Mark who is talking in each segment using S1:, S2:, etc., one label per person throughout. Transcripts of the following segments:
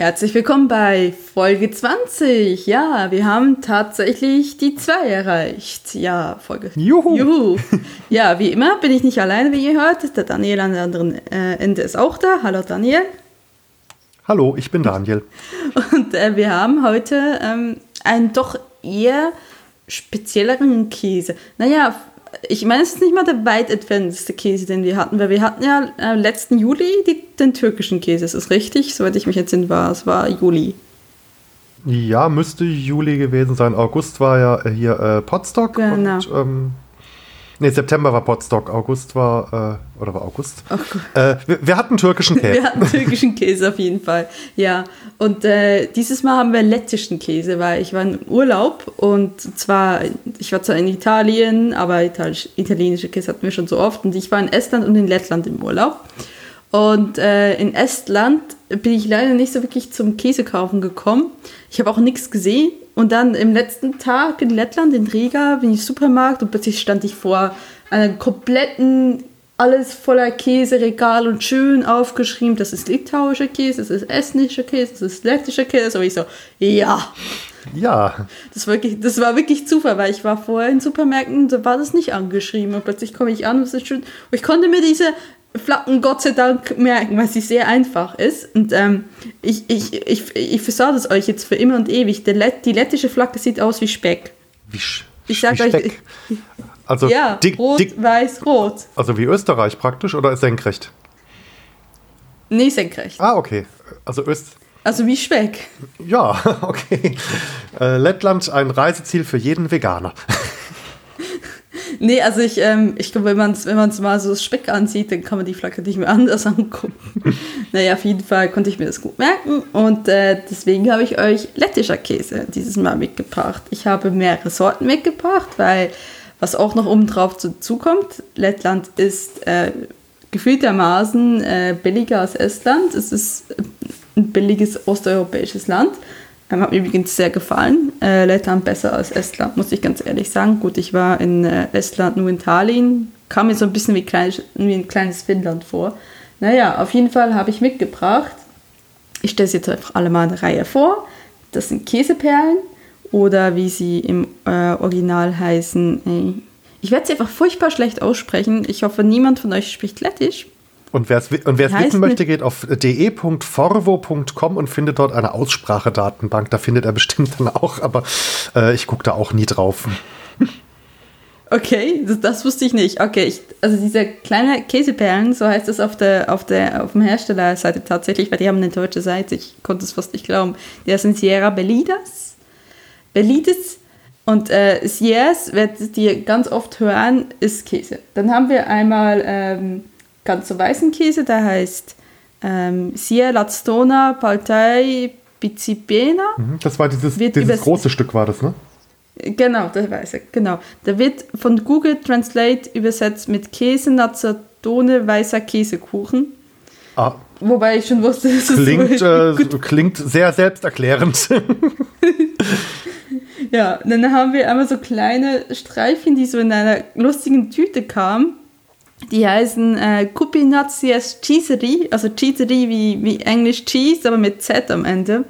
S1: Herzlich willkommen bei Folge 20. Ja, wir haben tatsächlich die 2 erreicht. Ja, Folge.
S2: Juhu.
S1: Juhu. Ja, wie immer bin ich nicht alleine, wie ihr hört. Der Daniel an der anderen äh, Ende ist auch da. Hallo Daniel.
S2: Hallo, ich bin Daniel.
S1: Und äh, wir haben heute ähm, einen doch eher spezielleren Käse. Naja, ich meine, es ist nicht mal der weit entfernteste Käse, den wir hatten, weil wir hatten ja äh, letzten Juli die, den türkischen Käse. Ist das richtig? Soweit ich mich jetzt entsinne, war es war Juli.
S2: Ja, müsste Juli gewesen sein. August war ja äh, hier äh, Potsdok
S1: Genau.
S2: und ähm, nee, September war Potsdok, August war äh, oder war August? Äh, wir, wir hatten türkischen Käse.
S1: Wir hatten türkischen Käse auf jeden Fall. Ja, und äh, dieses Mal haben wir lettischen Käse, weil ich war im Urlaub und zwar, ich war zwar in Italien, aber Italisch, italienische Käse hatten wir schon so oft und ich war in Estland und in Lettland im Urlaub. Und äh, in Estland bin ich leider nicht so wirklich zum Käse kaufen gekommen. Ich habe auch nichts gesehen. Und dann im letzten Tag in Lettland, in Riga, bin ich im Supermarkt und plötzlich stand ich vor einer kompletten, alles voller Käseregal und schön aufgeschrieben, das ist litauischer Käse, das ist estnischer Käse, das ist lettischer Käse. Und ich so, ja,
S2: Ja,
S1: das, war wirklich, das war wirklich Zufall, weil ich war vorher in Supermärkten, da war das nicht angeschrieben. Und plötzlich komme ich an und es ist schön. Und ich konnte mir diese Flaggen Gott sei Dank merken, weil sie sehr einfach ist. Und ähm, ich, ich, ich, ich versage es euch jetzt für immer und ewig. Let die lettische Flagge sieht aus wie Speck.
S2: wie, sch
S1: Ich sag
S2: wie
S1: euch,
S2: Speck. Also,
S1: ja,
S2: dick,
S1: rot,
S2: dick,
S1: weiß, rot.
S2: also wie Österreich praktisch oder senkrecht?
S1: Nee, senkrecht.
S2: Ah, okay. Also Öst.
S1: Also wie Speck.
S2: Ja, okay. Äh, Lettland ein Reiseziel für jeden Veganer.
S1: Nee, also ich, ähm, ich glaube, wenn man es wenn man's mal so Speck ansieht, dann kann man die Flagge nicht mehr anders angucken. naja, auf jeden Fall konnte ich mir das gut merken und äh, deswegen habe ich euch lettischer Käse dieses Mal mitgebracht. Ich habe mehrere Sorten mitgebracht, weil was auch noch oben drauf zukommt, Lettland ist äh, gefühltermaßen äh, billiger als Estland. Es ist ein billiges osteuropäisches Land. Ähm, hat mir übrigens sehr gefallen. Äh, Lettland besser als Estland, muss ich ganz ehrlich sagen. Gut, ich war in äh, Estland nur in Tallinn. Kam mir so ein bisschen wie, klein, wie ein kleines Finnland vor. Naja, auf jeden Fall habe ich mitgebracht. Ich stelle es jetzt einfach alle mal in der Reihe vor. Das sind Käseperlen oder wie sie im äh, Original heißen. äh, Ich werde sie einfach furchtbar schlecht aussprechen. Ich hoffe, niemand von euch spricht Lettisch.
S2: Und wer es und wer's wissen möchte, geht auf de.forvo.com und findet dort eine Aussprachedatenbank. Da findet er bestimmt dann auch, aber äh, ich gucke da auch nie drauf.
S1: Okay, das, das wusste ich nicht. Okay, ich, also diese kleine Käseperlen, so heißt es auf der, auf der, auf dem Herstellerseite tatsächlich, weil die haben eine deutsche Seite, ich konnte es fast nicht glauben. Die sind Sierra Bellidas. Bellides. Und äh, Sierras, werdet ihr ganz oft hören, ist Käse. Dann haben wir einmal ähm, ganz so weißen Käse, der heißt ähm, Sier Latstona Paltai Pizipena.
S2: Mhm, Das war dieses, dieses große Stück, war das, ne?
S1: Genau, der weiße, genau. Der wird von Google Translate übersetzt mit Käse, Nazzatone, weißer Käsekuchen.
S2: Ah,
S1: Wobei ich schon wusste, dass es
S2: klingt,
S1: so
S2: äh, klingt sehr selbsterklärend.
S1: Ja, dann haben wir einmal so kleine Streifchen, die so in einer lustigen Tüte kamen. Die heißen äh, Cupinazias Cheesery, also Cheesery wie, wie Englisch Cheese, aber mit Z am Ende.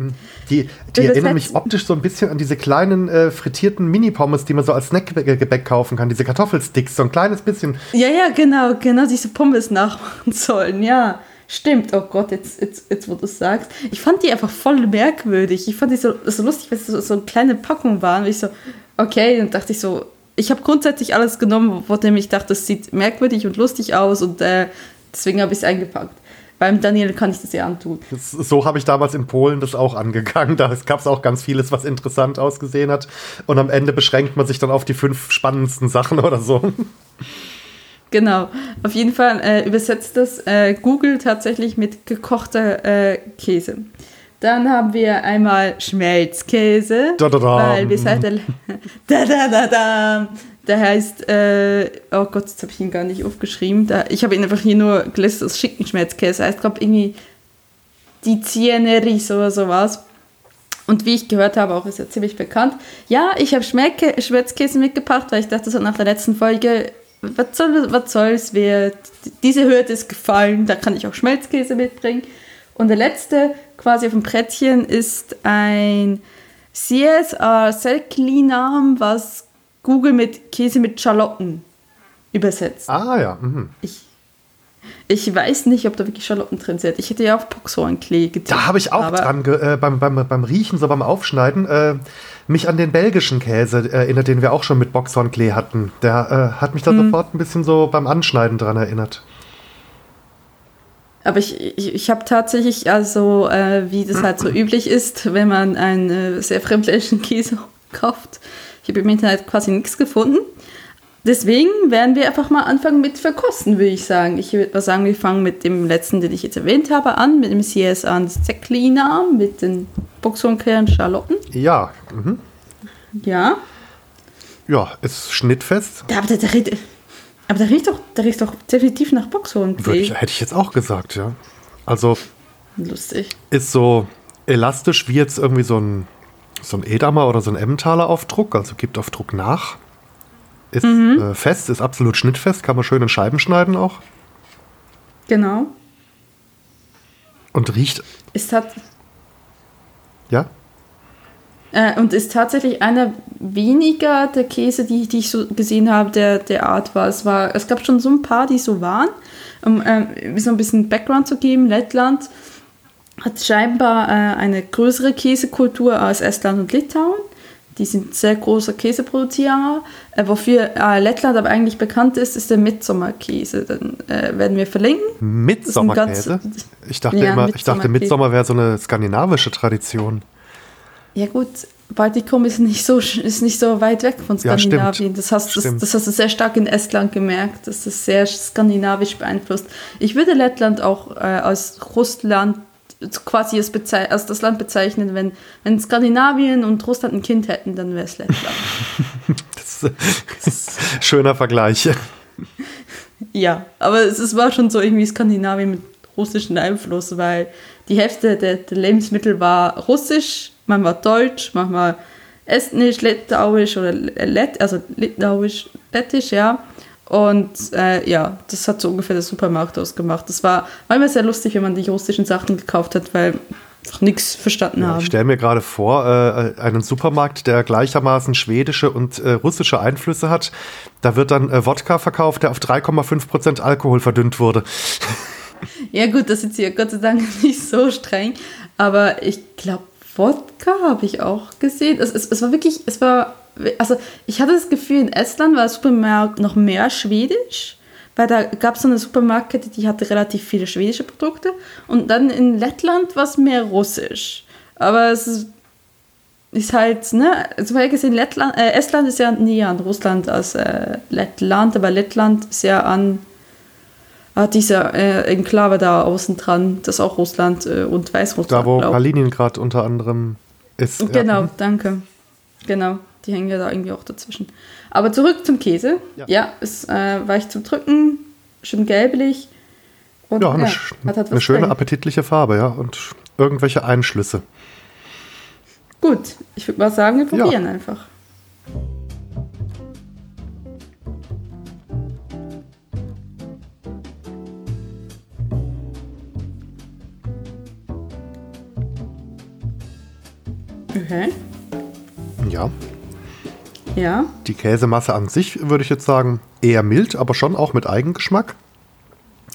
S2: Die, die
S1: Übersetzt-
S2: erinnern mich optisch so ein bisschen an diese kleinen äh, frittierten Mini-Pommes, die man so als Snackgebäck kaufen kann. Diese Kartoffelsticks, so ein kleines bisschen.
S1: Ja, ja, genau, genau, diese Pommes nachmachen sollen, ja. Stimmt, oh Gott, jetzt, jetzt, jetzt wo du es sagst. Ich fand die einfach voll merkwürdig. Ich fand die so, so lustig, weil es so, so eine kleine Packung waren. Und ich so, okay, dann dachte ich so, ich habe grundsätzlich alles genommen, von dem ich dachte, das sieht merkwürdig und lustig aus und äh, deswegen habe ich es eingepackt. Beim Daniel kann ich das ja antun.
S2: Das, so habe ich damals in Polen das auch angegangen. Da gab es auch ganz vieles, was interessant ausgesehen hat. Und am Ende beschränkt man sich dann auf die fünf spannendsten Sachen oder so.
S1: Genau, auf jeden Fall äh, übersetzt das äh, Google tatsächlich mit gekochter äh, Käse. Dann haben wir einmal Schmelzkäse,
S2: Da, da, da.
S1: weil wir seit der, da, da, da, da, der heißt, äh, oh Gott, jetzt habe ich ihn gar nicht aufgeschrieben. Da, ich habe ihn einfach hier nur gelistet als Schinkenschmelzkäse. Heißt, glaube irgendwie die Cieneris oder sowas. Und wie ich gehört habe, auch ist er ziemlich bekannt. Ja, ich habe Schmelzkäse mitgebracht, weil ich dachte so nach der letzten Folge, was, soll, was soll's, wer, diese Hürde ist gefallen, da kann ich auch Schmelzkäse mitbringen. Und der letzte quasi auf dem Brettchen ist ein CSR Selklinam, was Google mit Käse mit Schalotten übersetzt.
S2: Ah ja. Mhm.
S1: Ich, ich weiß nicht, ob da wirklich Schalotten drin sind. Ich hätte ja auf Boxhornklee getippt.
S2: Da habe ich auch dran, äh, beim, beim, beim Riechen, so beim Aufschneiden, äh, mich an den belgischen Käse erinnert, den wir auch schon mit Boxhornklee hatten. Der äh, hat mich da mhm. sofort ein bisschen so beim Anschneiden dran erinnert.
S1: Aber ich, ich, ich habe tatsächlich, also äh, wie das halt so üblich ist, wenn man einen äh, sehr fremdländischen Käse kauft, ich habe im Internet quasi nichts gefunden. Deswegen werden wir einfach mal anfangen mit Verkosten, würde ich sagen. Ich würde mal sagen, wir fangen mit dem letzten, den ich jetzt erwähnt habe, an, mit dem CSA Zeklina, mit den Boxhornklären Schalotten.
S2: Ja. Mhm.
S1: Ja.
S2: Ja, ist schnittfest.
S1: Da, der, der, aber der riecht doch, der riecht doch definitiv nach Boxhornklee.
S2: hätte ich jetzt auch gesagt, ja. Also.
S1: Lustig.
S2: Ist so elastisch wie jetzt irgendwie so ein, so ein Edamer oder so ein Emmentaler auf Druck, also gibt auf Druck nach. Ist mhm. äh, fest, ist absolut schnittfest, kann man schön in Scheiben schneiden auch.
S1: Genau.
S2: Und riecht.
S1: Ist hat.
S2: Ja?
S1: Äh, und ist tatsächlich einer weniger der Käse, die, die ich so gesehen habe, der, der Art war. Es, war. es gab schon so ein paar, die so waren. Um äh, so ein bisschen Background zu geben, Lettland hat scheinbar äh, eine größere Käsekultur als Estland und Litauen. Die sind sehr große Käseproduzierer. Äh, wofür äh, Lettland aber eigentlich bekannt ist, ist der Mitsommerkäse. Den äh, werden wir verlinken.
S2: Mitsommerkäse? Ich dachte ja, immer, ich dachte, Mitsommer wäre so eine skandinavische Tradition.
S1: Ja gut, Baltikum ist nicht so, ist nicht so weit weg von Skandinavien. Ja, das, hast, das, das, hast du sehr stark in Estland gemerkt. Das ist sehr skandinavisch beeinflusst. Ich würde Lettland auch äh, als Russland quasi als, als das Land bezeichnen, wenn, wenn Skandinavien und Russland ein Kind hätten, dann wäre es Lettland.
S2: das ist ein schöner Vergleich.
S1: Ja, aber es, es war schon so irgendwie Skandinavien mit russischem Einfluss, weil die Hälfte der, der Lebensmittel war russisch, manchmal deutsch, manchmal estnisch, litauisch oder lett, also litauisch, lettisch, ja. Und äh, ja, das hat so ungefähr der Supermarkt ausgemacht. Das war manchmal sehr lustig, wenn man die russischen Sachen gekauft hat, weil auch nichts verstanden ja, haben.
S2: Ich stelle mir gerade vor, äh, einen Supermarkt, der gleichermaßen schwedische und äh, russische Einflüsse hat. Da wird dann äh, Wodka verkauft, der auf 3,5% Alkohol verdünnt wurde.
S1: Ja gut, das ist hier Gott sei Dank nicht so streng. Aber ich glaube, Wodka habe ich auch gesehen. Es, es, es war wirklich, es war also ich hatte das Gefühl, in Estland war der Supermarkt noch mehr schwedisch, weil da gab es so eine Supermarktkette, die hatte relativ viele schwedische Produkte und dann in Lettland war es mehr russisch. Aber es ist, ist halt, ne, zum Beispiel gesehen, Lettland, äh, Estland ist ja näher an Russland als äh, Lettland, aber Lettland ist ja an äh, dieser äh, Enklave da außen dran, das auch Russland äh, und Weißrussland.
S2: Da, wo Kaliningrad unter anderem ist.
S1: Genau, ja. danke. Genau. Die hängen ja da irgendwie auch dazwischen. Aber zurück zum Käse. Ja, ja ist äh, weich zum Drücken, schön gelblich.
S2: Und, ja, eine, ja, hat halt eine schöne, drin. appetitliche Farbe, ja. Und irgendwelche Einschlüsse.
S1: Gut, ich würde mal sagen, wir probieren einfach. Okay.
S2: Ja,
S1: ja.
S2: Die Käsemasse an sich würde ich jetzt sagen eher mild, aber schon auch mit Eigengeschmack.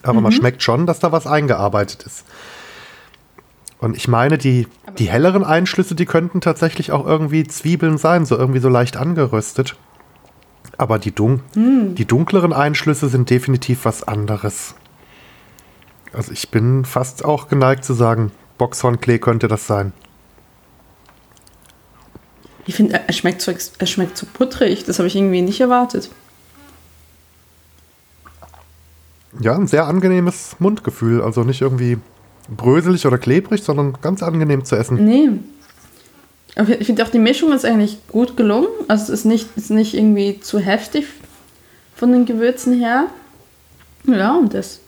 S2: Aber mhm. man schmeckt schon, dass da was eingearbeitet ist. Und ich meine, die, die helleren Einschlüsse, die könnten tatsächlich auch irgendwie Zwiebeln sein, so irgendwie so leicht angeröstet. Aber die, dun mm. die dunkleren Einschlüsse sind definitiv was anderes. Also ich bin fast auch geneigt zu sagen, Boxhornklee könnte das sein.
S1: Ich finde, er schmeckt so, er schmeckt so puttrig. Das habe ich irgendwie nicht erwartet.
S2: Ja, ein sehr angenehmes Mundgefühl. Also nicht irgendwie bröselig oder klebrig, sondern ganz angenehm zu essen.
S1: Nee. Aber ich finde auch die Mischung ist eigentlich gut gelungen. Also es ist nicht, ist nicht irgendwie zu heftig von den Gewürzen her. Ja, und das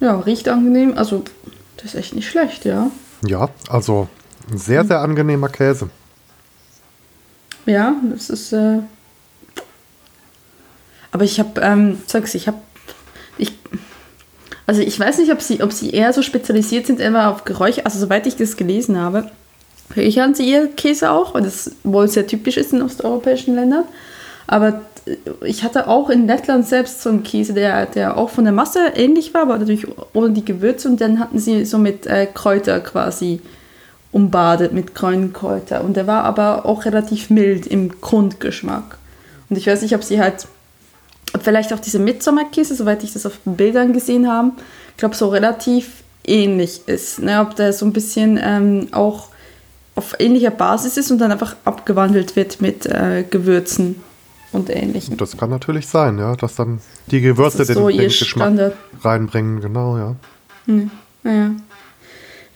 S1: ja, riecht angenehm. Also das ist echt nicht schlecht, ja.
S2: Ja, also ein sehr, sehr angenehmer Käse.
S1: Ja, das ist. Äh aber ich habe, ähm, sag's, ich habe, ich, Also ich weiß nicht, ob sie, ob sie eher so spezialisiert sind, immer auf Geräusche. Also soweit ich das gelesen habe, hören sie ihr Käse auch, weil das wohl sehr typisch ist in osteuropäischen Ländern. Aber ich hatte auch in Lettland selbst so einen Käse, der, der auch von der Masse ähnlich war, aber natürlich ohne die Gewürze. Und dann hatten sie so mit äh, Kräuter quasi umbadet, mit grünen Kräuter. Und der war aber auch relativ mild im Grundgeschmack. Und ich weiß nicht, ob sie halt, ob vielleicht auch diese Midsommerkäse, soweit ich das auf Bildern gesehen habe, ich glaube, so relativ ähnlich ist. Ne? Ob der so ein bisschen ähm, auch auf ähnlicher Basis ist und dann einfach abgewandelt wird mit äh, Gewürzen und ähnlichem.
S2: Das kann natürlich sein, ja, dass dann die Gewürze den,
S1: so
S2: den Geschmack
S1: Standard.
S2: reinbringen, genau, ja.
S1: Hm. Ja.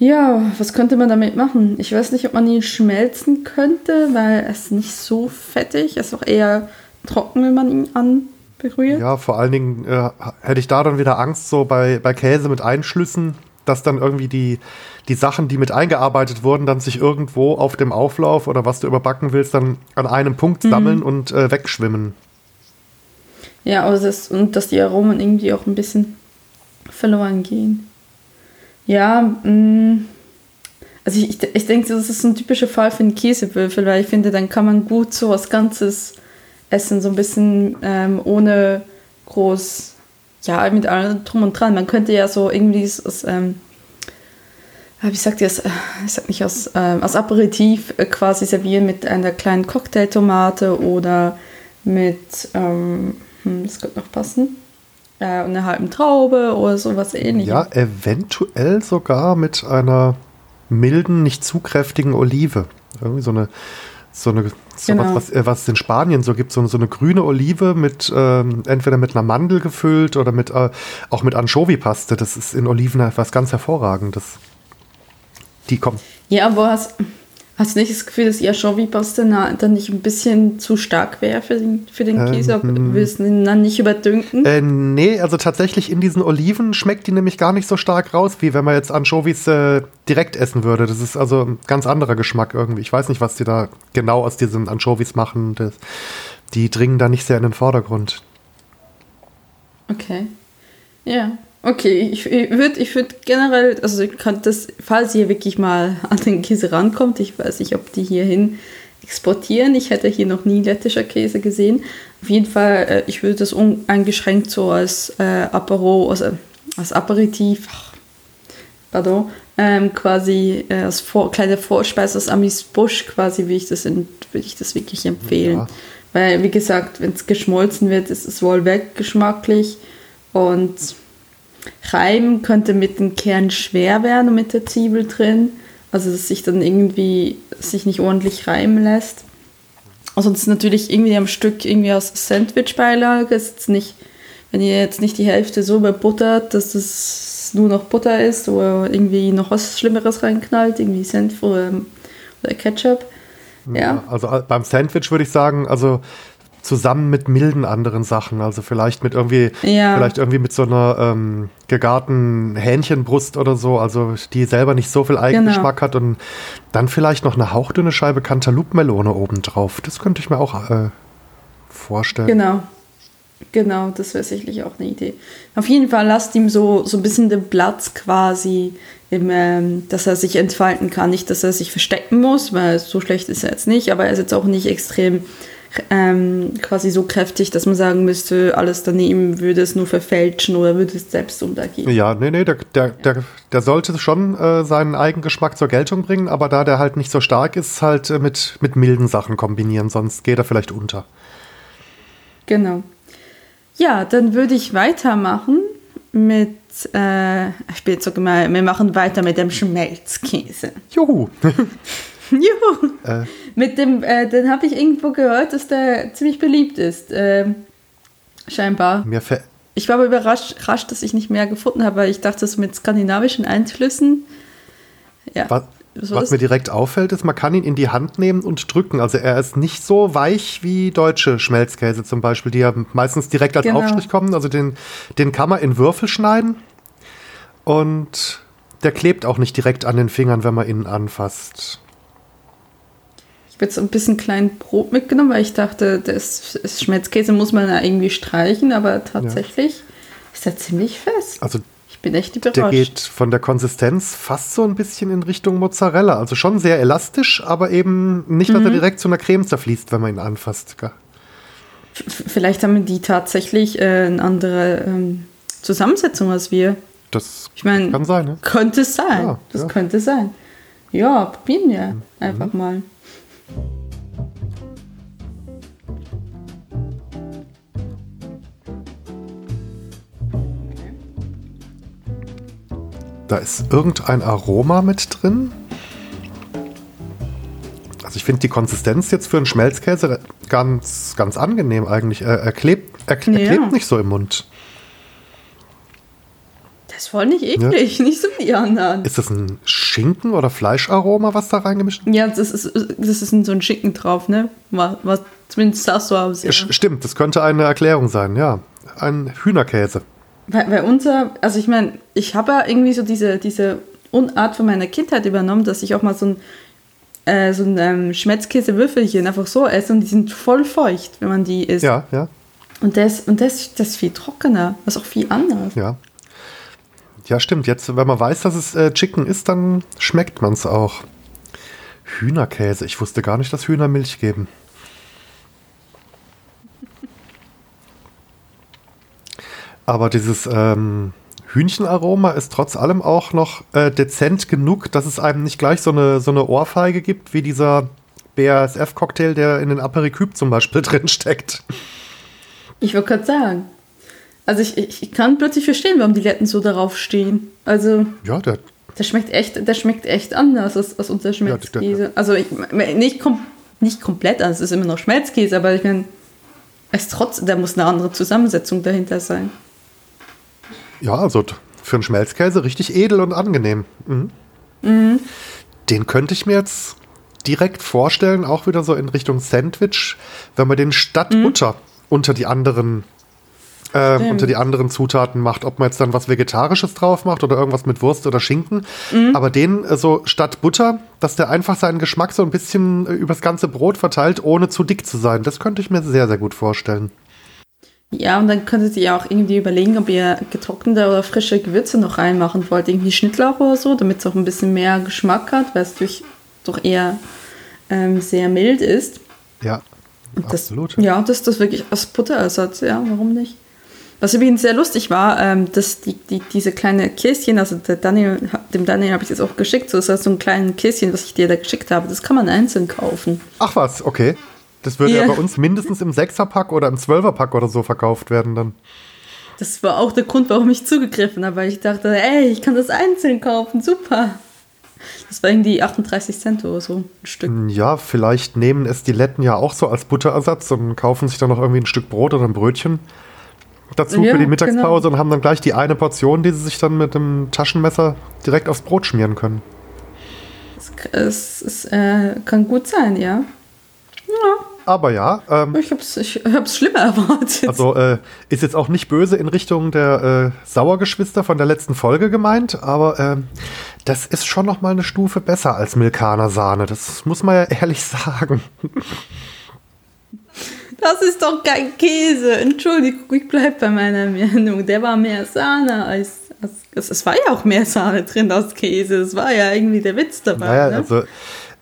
S1: Ja, was könnte man damit machen? Ich weiß nicht, ob man ihn schmelzen könnte, weil es nicht so fettig, es ist auch eher trocken, wenn man ihn anberührt.
S2: Ja, vor allen Dingen äh, hätte ich da dann wieder Angst, so bei, bei Käse mit Einschlüssen, dass dann irgendwie die, die Sachen, die mit eingearbeitet wurden, dann sich irgendwo auf dem Auflauf oder was du überbacken willst, dann an einem Punkt
S1: Mhm.
S2: sammeln und äh, wegschwimmen.
S1: Ja, aber das, und dass die Aromen irgendwie auch ein bisschen verloren gehen. Ja, mh, also ich, ich denke, das ist ein typischer Fall für einen Käsewürfel, weil ich finde, dann kann man gut so was Ganzes essen, so ein bisschen ähm, ohne groß, ja, mit allem drum und dran. Man könnte ja so irgendwie s- aus, ähm, ah, wie sagt ihr das, Äh, ich sag nicht, aus, ähm, als Aperitif äh, quasi servieren mit einer kleinen Cocktailtomate oder mit, ähm, hm, das könnte noch passen, äh, und einer halben Traube oder sowas ähnliches.
S2: Ja, eventuell sogar mit einer milden, nicht zu kräftigen Olive. Irgendwie so eine, so eine so
S1: Genau.
S2: was, was, äh, was es in Spanien so gibt, so, so eine grüne Olive mit ähm, entweder mit einer Mandel gefüllt oder mit äh, auch mit Anchovy-Paste. Das ist in Oliven was ganz hervorragendes. Die kommt.
S1: Ja, aber hast, hast du nicht das Gefühl, dass die Anchovy-Paste na- dann nicht ein bisschen zu stark wäre für den, für den Käse? Ob- Willst du ihn dann nicht überdünken?
S2: Äh, nee, also tatsächlich in diesen Oliven schmeckt die nämlich gar nicht so stark raus, wie wenn man jetzt Anchovies äh, direkt essen würde. Das ist also ein ganz anderer Geschmack irgendwie. Ich weiß nicht, was die da genau aus diesen Anchovies machen. Das, die dringen da nicht sehr in den Vordergrund.
S1: Okay. Ja. Okay, ich, würde ich würd generell, also ich kann das, falls ihr wirklich mal an den Käse rankommt, ich weiß nicht, ob die hierhin exportieren. Ich hätte hier noch nie lettischer Käse gesehen. Auf jeden Fall, äh, ich würde das uneingeschränkt so als äh, Apero, also als Aperitif, pardon, ähm, quasi äh, als Vor kleine Vorspeise, als Amis Busch quasi, wie ich das, in, würde ich das wirklich empfehlen.
S2: Ja.
S1: Weil, wie gesagt, wenn es geschmolzen wird, ist es wohl weg geschmacklich und Reiben könnte mit dem Kern schwer werden und mit der Zwiebel drin. Also, dass sich dann irgendwie sich nicht ordentlich reiben lässt. Ansonsten natürlich irgendwie am Stück irgendwie aus Sandwich-Beilage. Ist nicht, wenn ihr jetzt nicht die Hälfte so überbuttert, dass es nur noch Butter ist oder irgendwie noch was Schlimmeres reinknallt, irgendwie Senf oder, oder Ketchup. Ja.
S2: Also äh, beim Sandwich würde ich sagen, also zusammen mit milden anderen Sachen. Also vielleicht mit irgendwie,
S1: Ja.
S2: vielleicht irgendwie mit so einer ähm, gegarten Hähnchenbrust oder so, also die selber nicht so viel Eigengeschmack hat und dann vielleicht noch eine hauchdünne Scheibe Cantaloupe-Melone obendrauf. Das könnte ich mir auch äh, vorstellen.
S1: Genau. Genau, das wäre sicherlich auch eine Idee. Auf jeden Fall lasst ihm so, so ein bisschen den Platz quasi, im, ähm, dass er sich entfalten kann. Nicht, dass er sich verstecken muss, weil so schlecht ist er jetzt nicht, aber er ist jetzt auch nicht extrem ähm, quasi so kräftig, dass man sagen müsste, alles daneben würde es nur verfälschen oder würde es selbst untergehen.
S2: Ja, nee, nee, der, der, der, der sollte schon äh, seinen Eigengeschmack zur Geltung bringen, aber da der halt nicht so stark ist, halt äh, mit, mit milden Sachen kombinieren, sonst geht er vielleicht unter.
S1: Genau. Ja, dann würde ich weitermachen mit, äh, ich bin jetzt so gemein, wir machen weiter mit dem Schmelzkäse.
S2: Juhu.
S1: Juhu!
S2: Äh.
S1: Mit dem, äh, den habe ich irgendwo gehört, dass der ziemlich beliebt ist. Ähm, scheinbar.
S2: Mir.
S1: Ich war aber überrascht, dass ich nicht mehr gefunden habe, weil ich dachte, so mit skandinavischen Einflüssen. Ja.
S2: Was,
S1: Was
S2: was mir direkt auffällt, ist, man kann ihn in die Hand nehmen und drücken. Also er ist nicht so weich wie deutsche Schmelzkäse zum Beispiel, die ja meistens direkt als
S1: Genau.
S2: Aufstrich kommen. Also den, den kann man in Würfel schneiden und der klebt auch nicht direkt an den Fingern, wenn man ihn anfasst.
S1: Ich habe jetzt ein bisschen klein Brot mitgenommen, weil ich dachte, das, das Schmelzkäse muss man ja irgendwie streichen, aber tatsächlich ist er ziemlich fest.
S2: Also
S1: Ich bin echt überrascht.
S2: Der geht von der Konsistenz fast so ein bisschen in Richtung Mozzarella. Also schon sehr elastisch, aber eben nicht, dass mhm. er direkt zu einer Creme zerfließt, wenn man ihn anfasst.
S1: Vielleicht haben die tatsächlich äh, eine andere ähm, Zusammensetzung als wir.
S2: Das
S1: ich mein, kann sein. Ne? Könnte sein. Ja, das ja. könnte sein. Ja, probieren wir mhm. einfach mal.
S2: Da ist irgendein Aroma mit drin. Also ich finde die Konsistenz jetzt für einen Schmelzkäse ganz, ganz angenehm eigentlich. Er, er klebt, er, er ja. klebt nicht so im Mund.
S1: Das ist voll nicht eklig, ja. nicht so wie die anderen.
S2: Ist das ein Schinken- oder Fleischaroma, was da reingemischt
S1: ist? Ja, das ist, das ist so ein Schinken drauf, ne? Was, was zumindest das so aus. Ja.
S2: Stimmt, das könnte eine Erklärung sein, ja. Ein Hühnerkäse.
S1: Weil, weil unser, also ich meine, ich habe ja irgendwie so diese, diese Unart von meiner Kindheit übernommen, dass ich auch mal so ein, äh, so ein ähm, Schmelzkäsewürfelchen einfach so esse und die sind voll feucht, wenn man die isst.
S2: Ja, ja.
S1: Und das, und das, das ist viel trockener, das ist auch viel anders.
S2: Ja. Ja, stimmt. Jetzt, wenn man weiß, dass es äh, Chicken ist, dann schmeckt man es auch. Hühnerkäse. Ich wusste gar nicht, dass Hühner Milch geben. Aber dieses ähm, Hühnchenaroma ist trotz allem auch noch äh, dezent genug, dass es einem nicht gleich so eine, so eine Ohrfeige gibt, wie dieser BASF-Cocktail, der in den Aperitif zum Beispiel drin steckt.
S1: Ich wollte gerade sagen. Also ich, ich, ich, kann plötzlich verstehen, warum die Letten so darauf stehen. Also
S2: ja, der,
S1: der schmeckt echt, der schmeckt echt anders als, als unser Schmelzkäse. Ja, also ich, nicht, kom nicht komplett anders, es ist immer noch Schmelzkäse, aber ich meine, es trotz, da muss eine andere Zusammensetzung dahinter sein.
S2: Ja, also für einen Schmelzkäse richtig edel und angenehm. Mhm. Mhm. Den könnte ich mir jetzt direkt vorstellen, auch wieder so in Richtung Sandwich, wenn man den statt mhm. Butter unter die anderen äh, unter die anderen Zutaten macht, ob man jetzt dann was Vegetarisches drauf macht oder irgendwas mit Wurst oder Schinken. Mhm. Aber den äh, so statt Butter, dass der einfach seinen Geschmack so ein bisschen äh, übers ganze Brot verteilt, ohne zu dick zu sein. Das könnte ich mir sehr, sehr gut vorstellen.
S1: Ja, und dann könntet ihr auch irgendwie überlegen, ob ihr getrocknete oder frische Gewürze noch reinmachen wollt. Irgendwie Schnittlauch oder so, damit es auch ein bisschen mehr Geschmack hat, weil es durch, doch eher ähm, sehr mild ist.
S2: Ja,
S1: das, absolut. Ja, das ist wirklich als Butterersatz, ja, warum nicht? Was übrigens sehr lustig war, ähm, dass die, die, diese kleine Käschen, also Daniel, dem Daniel habe ich das auch geschickt, so ist das so ein kleines Käschen, was ich dir da geschickt habe, das kann man einzeln kaufen.
S2: Ach was, okay. Das würde ja. ja bei uns mindestens im Sechserpack oder im Zwölferpack oder so verkauft werden dann.
S1: Das war auch der Grund, warum ich zugegriffen habe, weil ich dachte, ey, ich kann das einzeln kaufen, super. Das war irgendwie 38 Cent oder so ein Stück.
S2: Ja, vielleicht nehmen es die Letten ja auch so als Butterersatz und kaufen sich dann noch irgendwie ein Stück Brot oder ein Brötchen dazu ja, für die Mittagspause genau. und haben dann gleich die eine Portion, die sie sich dann mit dem Taschenmesser direkt aufs Brot schmieren können.
S1: Es, es, äh, kann gut sein, ja.
S2: Ja. Aber ja.
S1: Ähm, ich hab's, ich hab's schlimmer erwartet.
S2: Also äh, ist jetzt auch nicht böse in Richtung der äh, Sauergeschwister von der letzten Folge gemeint, aber äh, das ist schon noch mal eine Stufe besser als Milkaner Sahne. Das muss man ja ehrlich sagen.
S1: Das ist doch kein Käse. Entschuldigung, ich bleibe bei meiner Meinung. Der war mehr Sahne als. als es war ja auch mehr Sahne drin als Käse. Das war ja irgendwie der Witz dabei.
S2: Naja, ne? also.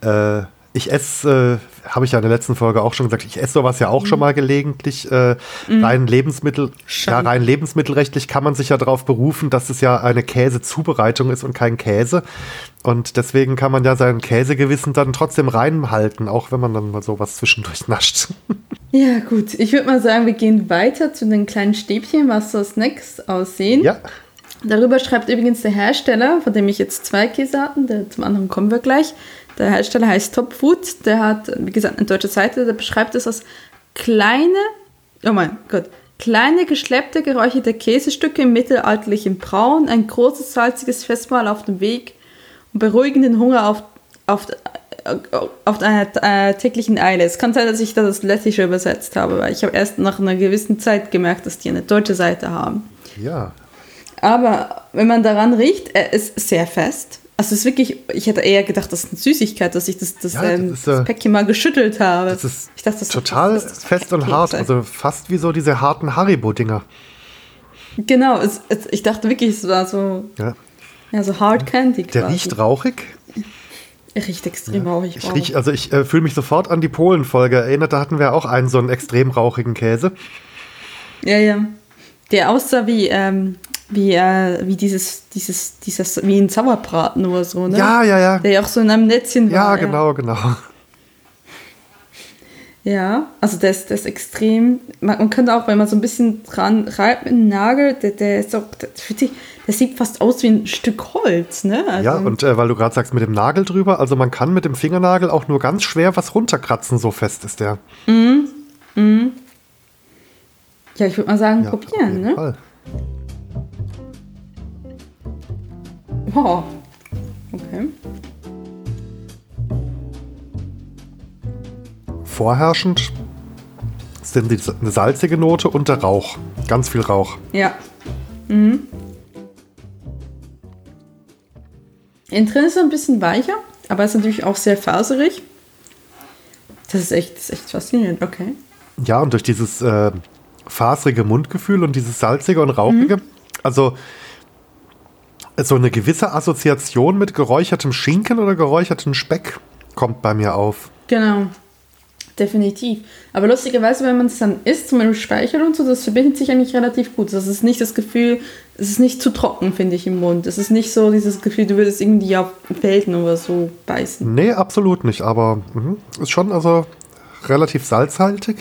S2: Äh, ich esse, äh, habe ich ja in der letzten Folge auch schon gesagt, ich esse sowas ja auch mhm. schon mal gelegentlich. Äh, mhm. Rein Lebensmittel, ja, rein lebensmittelrechtlich kann man sich ja darauf berufen, dass es ja eine Käsezubereitung ist und kein Käse. Und deswegen kann man ja sein Käsegewissen dann trotzdem reinhalten, auch wenn man dann mal sowas zwischendurch nascht.
S1: Ja, gut. Ich würde mal sagen, wir gehen weiter zu den kleinen Stäbchen, was so Snacks aussehen.
S2: Ja.
S1: Darüber schreibt übrigens der Hersteller, von dem ich jetzt zwei Käse hatten, der, zum anderen kommen wir gleich. Der Hersteller heißt Top Food, der hat, wie gesagt, eine deutsche Seite, der beschreibt es als kleine, oh mein Gott, kleine geschleppte, geräucherte Käsestücke im mittelalterlichen Braun, ein großes salziges Festmahl auf dem Weg und beruhigenden Hunger auf, auf, auf einer äh, täglichen Eile. Es kann sein, dass ich das als Lettische übersetzt habe, weil ich habe erst nach einer gewissen Zeit gemerkt, dass die eine deutsche Seite haben.
S2: Ja.
S1: Aber wenn man daran riecht, er ist sehr fest. Also es ist wirklich, ich hätte eher gedacht, das ist eine Süßigkeit, dass ich das, das, ja, ähm, das, ist, das Päckchen mal geschüttelt habe.
S2: Das ist ich dachte, das total ist, fest und hart, also fast wie so diese harten Haribo-Dinger.
S1: Genau, es, es, ich dachte wirklich, es war so,
S2: Ja.
S1: ja, so Hard Candy
S2: Der
S1: quasi.
S2: riecht rauchig.
S1: Riecht extrem rauchig.
S2: Ich riech, also ich äh, fühle mich sofort an die Polen-Folge erinnert. Da hatten wir auch einen so einen extrem rauchigen Käse.
S1: Ja, ja. Der aussah wie, ähm, wie, äh, wie dieses, dieses, dieses, wie ein Sauerbraten oder so, ne?
S2: Ja, ja, ja.
S1: Der ja auch so in einem Netzchen
S2: Ja,
S1: war.
S2: genau, genau.
S1: Ja, also der ist, der ist extrem. Man, man könnte auch, wenn man so ein bisschen dran reibt mit dem Nagel, der, der ist auch, der, sich- der sieht fast aus wie ein Stück Holz, ne? Also,
S2: Ja, und äh, weil du gerade sagst, mit dem Nagel drüber, also man kann mit dem Fingernagel auch nur ganz schwer was runterkratzen, so fest ist der.
S1: ja, ich würde mal sagen,
S2: Ja, auf
S1: probieren,
S2: jeden
S1: ne?
S2: Fall.
S1: Wow. Okay.
S2: Vorherrschend sind die, eine salzige Note und der Rauch. Ganz viel Rauch.
S1: Ja. Mhm. Innen drin ist er ein bisschen weicher, aber ist natürlich auch sehr faserig. Das ist echt, das ist echt faszinierend, okay.
S2: Ja, und durch dieses äh, faserige Mundgefühl und dieses salzige und rauchige, also so eine gewisse Assoziation mit geräuchertem Schinken oder geräuchertem Speck kommt bei mir auf.
S1: Genau. Definitiv. Aber lustigerweise, wenn man es dann isst, zum Beispiel Speichel und so, das verbindet sich eigentlich relativ gut. Das ist nicht das Gefühl, es ist nicht zu trocken, finde ich, im Mund. Es ist nicht so dieses Gefühl, du würdest irgendwie auf Felden oder so beißen.
S2: Nee, absolut nicht, aber mhm, ist schon also relativ salzhaltig.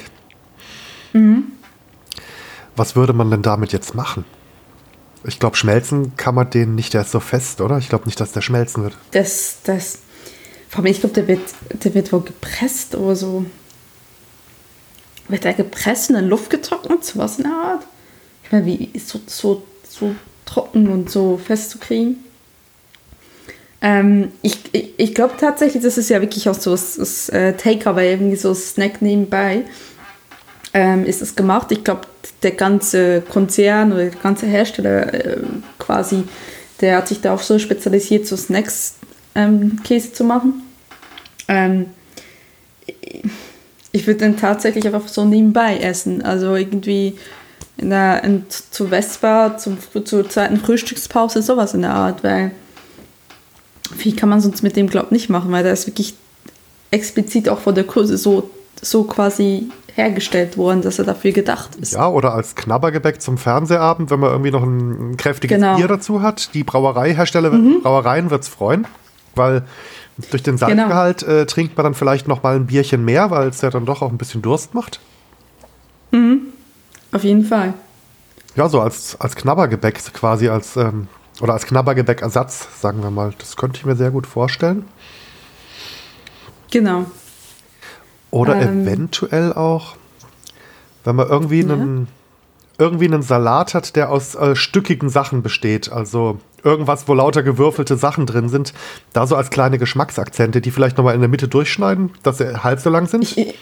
S2: Was würde man denn damit jetzt machen? Ich glaube, schmelzen kann man den nicht, der ist so fest, oder? Ich glaube nicht, dass der schmelzen wird.
S1: Das, das, vor allem, ich glaube, der wird, der wird wohl gepresst oder so. Wird der gepresst und in Luft getrocknet? Sowas in der Art? Ich meine, wie ist so, so, so trocken und so fest zu kriegen? Ähm, ich ich, ich glaube tatsächlich, das ist ja wirklich auch so das, äh, Takeaway, irgendwie so Snack nebenbei. Ähm, ist es gemacht. Ich glaube, der ganze Konzern oder der ganze Hersteller äh, quasi, der hat sich darauf so spezialisiert, so Snacks ähm, zu machen. Ähm, ich würde den tatsächlich einfach so nebenbei essen. Also irgendwie in der, in, zu Vespa, zum, zur zweiten Frühstückspause, sowas in der Art, weil viel kann man sonst mit dem, glaube ich, nicht machen, weil der ist wirklich explizit auch von der Kurse so, so quasi hergestellt worden, dass er dafür gedacht ist.
S2: Ja, oder als Knabbergebäck zum Fernsehabend, wenn man irgendwie noch ein, kräftiges
S1: Genau.
S2: Bier dazu hat. Die Brauereihersteller, Brauereien wird es freuen, weil durch den Salzgehalt äh, trinkt man dann vielleicht noch mal ein Bierchen mehr, weil es ja dann doch auch ein bisschen Durst macht.
S1: Auf jeden Fall.
S2: Ja, so als, als Knabbergebäck quasi, als, ähm, oder als Knabbergebäckersatz, sagen wir mal. Das könnte ich mir sehr gut vorstellen.
S1: Genau.
S2: Oder
S1: Ähm.
S2: eventuell auch, wenn man irgendwie
S1: Ja.
S2: einen, irgendwie einen Salat hat, der aus äh, stückigen Sachen besteht. Also irgendwas, wo lauter gewürfelte Sachen drin sind. Da so als kleine Geschmacksakzente, die vielleicht nochmal in der Mitte durchschneiden, dass sie halb so lang sind.
S1: Ich,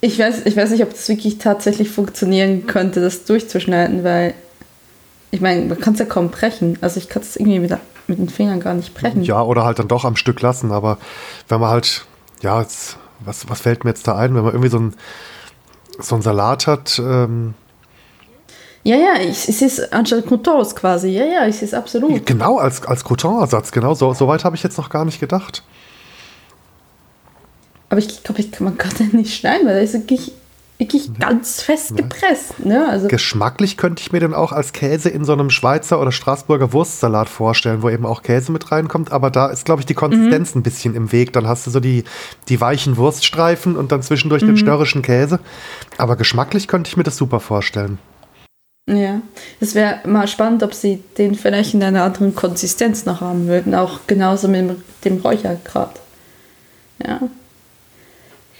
S1: ich, weiß, ich weiß nicht, ob das wirklich tatsächlich funktionieren könnte, das durchzuschneiden, weil ich meine, man kann es ja kaum brechen. Also ich kann es irgendwie mit, mit den Fingern gar nicht brechen.
S2: Ja, oder halt dann doch am Stück lassen. Aber wenn man halt, ja, jetzt, was, was fällt mir jetzt da ein, wenn man irgendwie so ein so einen Salat hat, ähm,
S1: ja, ja, ich, es anstatt Croutons quasi. Ja, ja, es absolut.
S2: genau als, als Crouton-Ersatz, genau, so, so weit habe ich jetzt noch gar nicht gedacht.
S1: Aber ich glaube, ich, man kann den nicht schneiden, weil der ist wirklich, wirklich ganz fest gepresst. Ne? Also,
S2: Geschmacklich könnte ich mir den auch als Käse in so einem Schweizer oder Straßburger Wurstsalat vorstellen, wo eben auch Käse mit reinkommt. Aber da ist, glaube ich, die Konsistenz ein bisschen im Weg. Dann hast du so die, die weichen Wurststreifen und dann zwischendurch den störrischen Käse. Aber geschmacklich könnte ich mir das super vorstellen.
S1: Ja, es wäre mal spannend, ob sie den vielleicht in einer anderen Konsistenz noch haben würden. Auch genauso mit dem, Räuchergrad. Ja.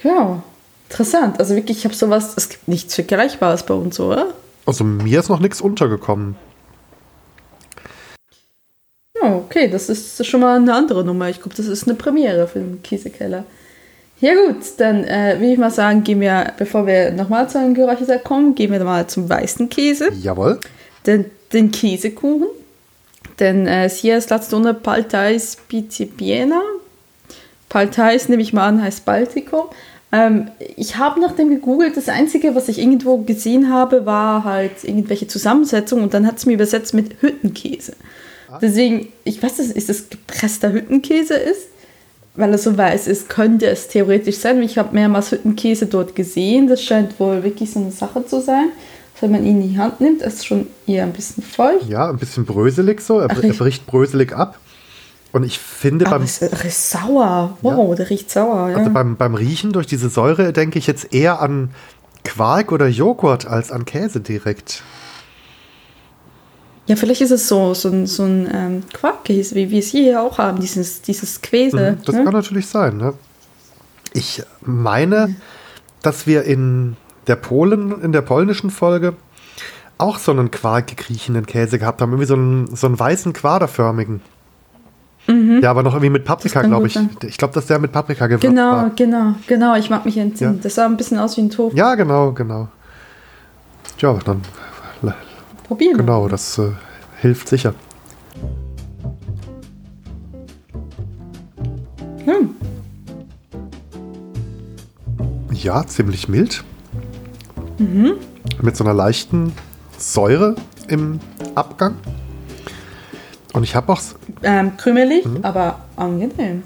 S1: Ja, interessant. Also wirklich, ich habe sowas, es gibt nichts Vergleichbares bei uns, oder?
S2: Also mir ist noch nichts untergekommen.
S1: Ja, okay, das ist schon mal eine andere Nummer. Ich glaube, das ist eine Premiere für den Käsekeller. Ja gut, dann äh, will ich mal sagen, gehen wir, bevor wir nochmal zu einem Geräuchersack kommen, gehen wir mal zum weißen Käse,
S2: Jawohl.
S1: den, den Käsekuchen. Denn äh, hier ist letzte unter Paltais Pizipiena. Paltais, nehme ich mal an, heißt Baltico. Ähm, ich habe nach dem gegoogelt. Das Einzige, was ich irgendwo gesehen habe, war halt irgendwelche Zusammensetzungen und dann hat es mir übersetzt mit Hüttenkäse. Deswegen, ich weiß nicht, ist das gepresster Hüttenkäse ist, weil er so weiß ist, könnte es theoretisch sein. Ich habe mehrmals Hüttenkäse dort gesehen. Das scheint wohl wirklich so eine Sache zu sein. Wenn man ihn in die Hand nimmt, ist schon eher ein bisschen feucht.
S2: Ja, ein bisschen bröselig so. Er, er
S1: ich-
S2: bricht bröselig ab. Und ich finde
S1: Aber
S2: beim,
S1: es ist sauer. Wow, der riecht sauer. Ja.
S2: also beim, beim Riechen durch diese Säure denke ich jetzt eher an Quark oder Joghurt als an Käse direkt.
S1: Ja, vielleicht ist es so, so ein, so ein ähm, Quarkkäse, wie wir es hier auch haben, dieses, dieses Quäse.
S2: Mhm, Das
S1: ne?
S2: kann natürlich sein. Ne? Ich meine, dass wir in der Polen, in der polnischen Folge auch so einen quarkig riechenden Käse gehabt haben. Irgendwie so einen, so einen weißen quaderförmigen. Ja, aber noch irgendwie mit Paprika,
S1: Mhm.
S2: glaube ich.
S1: sein.
S2: Ich glaube, dass der mit Paprika gewürzt
S1: Genau,
S2: war.
S1: genau, genau. Ich mag mich entsinnen.
S2: Ja.
S1: Das sah ein bisschen aus wie ein Tofu.
S2: Ja, genau, genau. Ja, dann
S1: Probieren.
S2: genau, das äh, hilft sicher.
S1: Hm.
S2: Ja, ziemlich mild.
S1: Mhm.
S2: Mit so einer leichten Säure im Abgang. Und ich habe auch,
S1: Ähm, krümelig,
S2: Mhm.
S1: aber angenehm.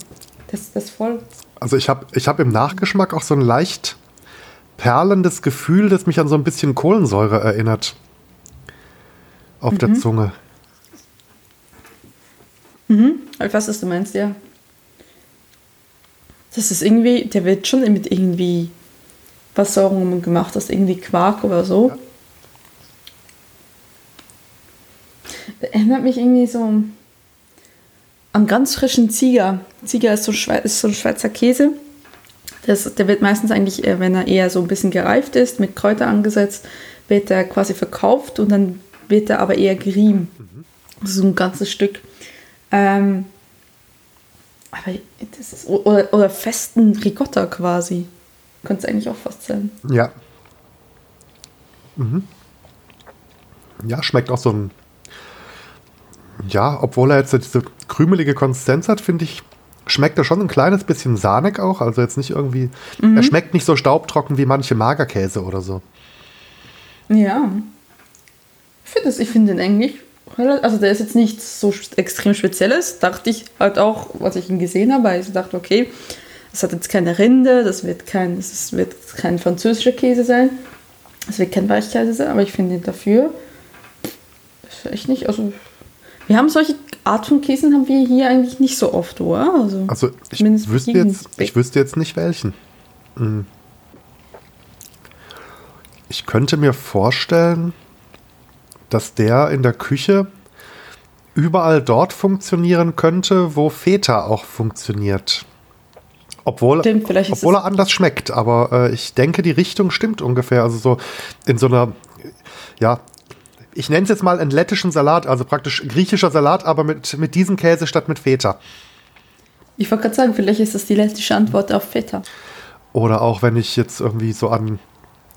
S1: Das, das ist voll.
S2: also ich habe ich hab im Nachgeschmack auch so ein leicht perlendes Gefühl, das mich an so ein bisschen Kohlensäure erinnert. Auf
S1: Mhm.
S2: der Zunge.
S1: Ich weiß, was du meinst, ja. Das ist irgendwie, der wird schon mit irgendwie was Säuren gemacht, das ist irgendwie Quark oder so. Erinnert mich irgendwie so an ganz frischen Zieger. Zieger ist so, ist so ein Schweizer Käse. Das, der wird meistens eigentlich, äh, wenn er eher so ein bisschen gereift ist, mit Kräuter angesetzt, wird er quasi verkauft und dann wird er aber eher gerieben. So ein ganzes Stück. Ähm, aber das ist, oder, oder festen Ricotta quasi. Könnte es eigentlich auch fast sein.
S2: Ja. Mhm. Ja, schmeckt auch so ein. Ja, obwohl er jetzt diese krümelige Konsistenz hat, finde ich, schmeckt er schon ein kleines bisschen sahnig auch. Also jetzt nicht irgendwie. Er schmeckt nicht so staubtrocken wie manche Magerkäse oder so.
S1: Ja. Ich finde das- ich finde den eigentlich, also der ist jetzt nichts so extrem Spezielles, dachte ich halt auch, was ich ihn gesehen habe, ich dachte, okay, das hat jetzt keine Rinde, das wird kein, das wird kein französischer Käse sein, das wird kein Weichkäse sein, aber ich finde ihn dafür, ist echt nicht, also wir haben solche Art von Käsen haben wir hier eigentlich nicht so oft, oder? Also,
S2: Also ich wüsste, jetzt, ich wüsste jetzt nicht welchen. Hm. Ich könnte mir vorstellen, dass der in der Küche überall dort funktionieren könnte, wo Feta auch funktioniert. Obwohl,
S1: Stimmt,
S2: obwohl er anders schmeckt, aber äh, ich denke, die Richtung stimmt ungefähr. Also so in so einer, ja, ich nenne es jetzt mal einen lettischen Salat, also praktisch griechischer Salat, aber mit, mit diesem Käse statt mit Feta.
S1: Ich wollte gerade sagen, vielleicht ist das die lettische Antwort auf Feta.
S2: Oder auch wenn ich jetzt irgendwie so an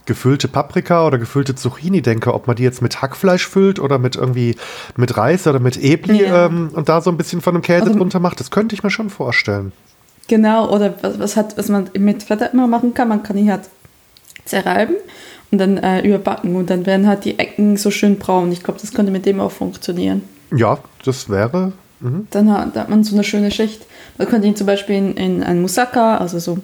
S2: gefüllte Paprika oder gefüllte Zucchini denke, ob man die jetzt mit Hackfleisch füllt oder mit irgendwie mit Reis oder mit Ebli
S1: Ja.
S2: ähm, und da so ein bisschen von dem Käse
S1: Also-
S2: drunter macht. Das könnte ich mir schon vorstellen.
S1: Genau, oder was, was, hat, was man mit Feta immer machen kann, man kann ihn halt zerreiben und dann äh, überbacken und dann werden halt die Ecken so schön braun. Ich glaube, das könnte mit dem auch funktionieren.
S2: Ja, das wäre. Mhm.
S1: Dann hat, da hat man so eine schöne Schicht. Man könnte ihn zum Beispiel in, in ein Moussaka, also so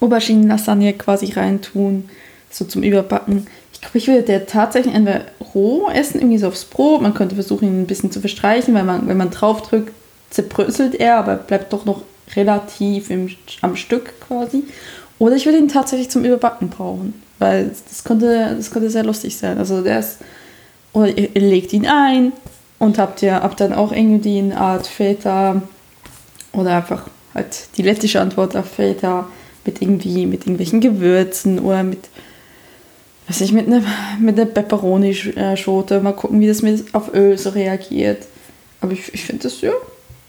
S1: Auberginen-Lasagne quasi reintun, so zum Überbacken. Ich glaube, ich würde der tatsächlich entweder roh essen, irgendwie so aufs Brot. Man könnte versuchen, ihn ein bisschen zu verstreichen, weil man, wenn man draufdrückt, zerbröselt er, aber bleibt doch noch relativ im, am Stück quasi. Oder ich würde ihn tatsächlich zum Überbacken brauchen, weil das könnte, das könnte sehr lustig sein. Also der ist, oder ihr, legt ihn ein und habt ihr habt dann auch irgendwie eine Art Feta oder einfach halt die lettische Antwort auf Feta mit irgendwie mit irgendwelchen Gewürzen oder mit weiß ich mit einer mit einer Pepperoni-Schote. Mal gucken, wie das mit auf Öl so reagiert. Aber ich, ich finde das ja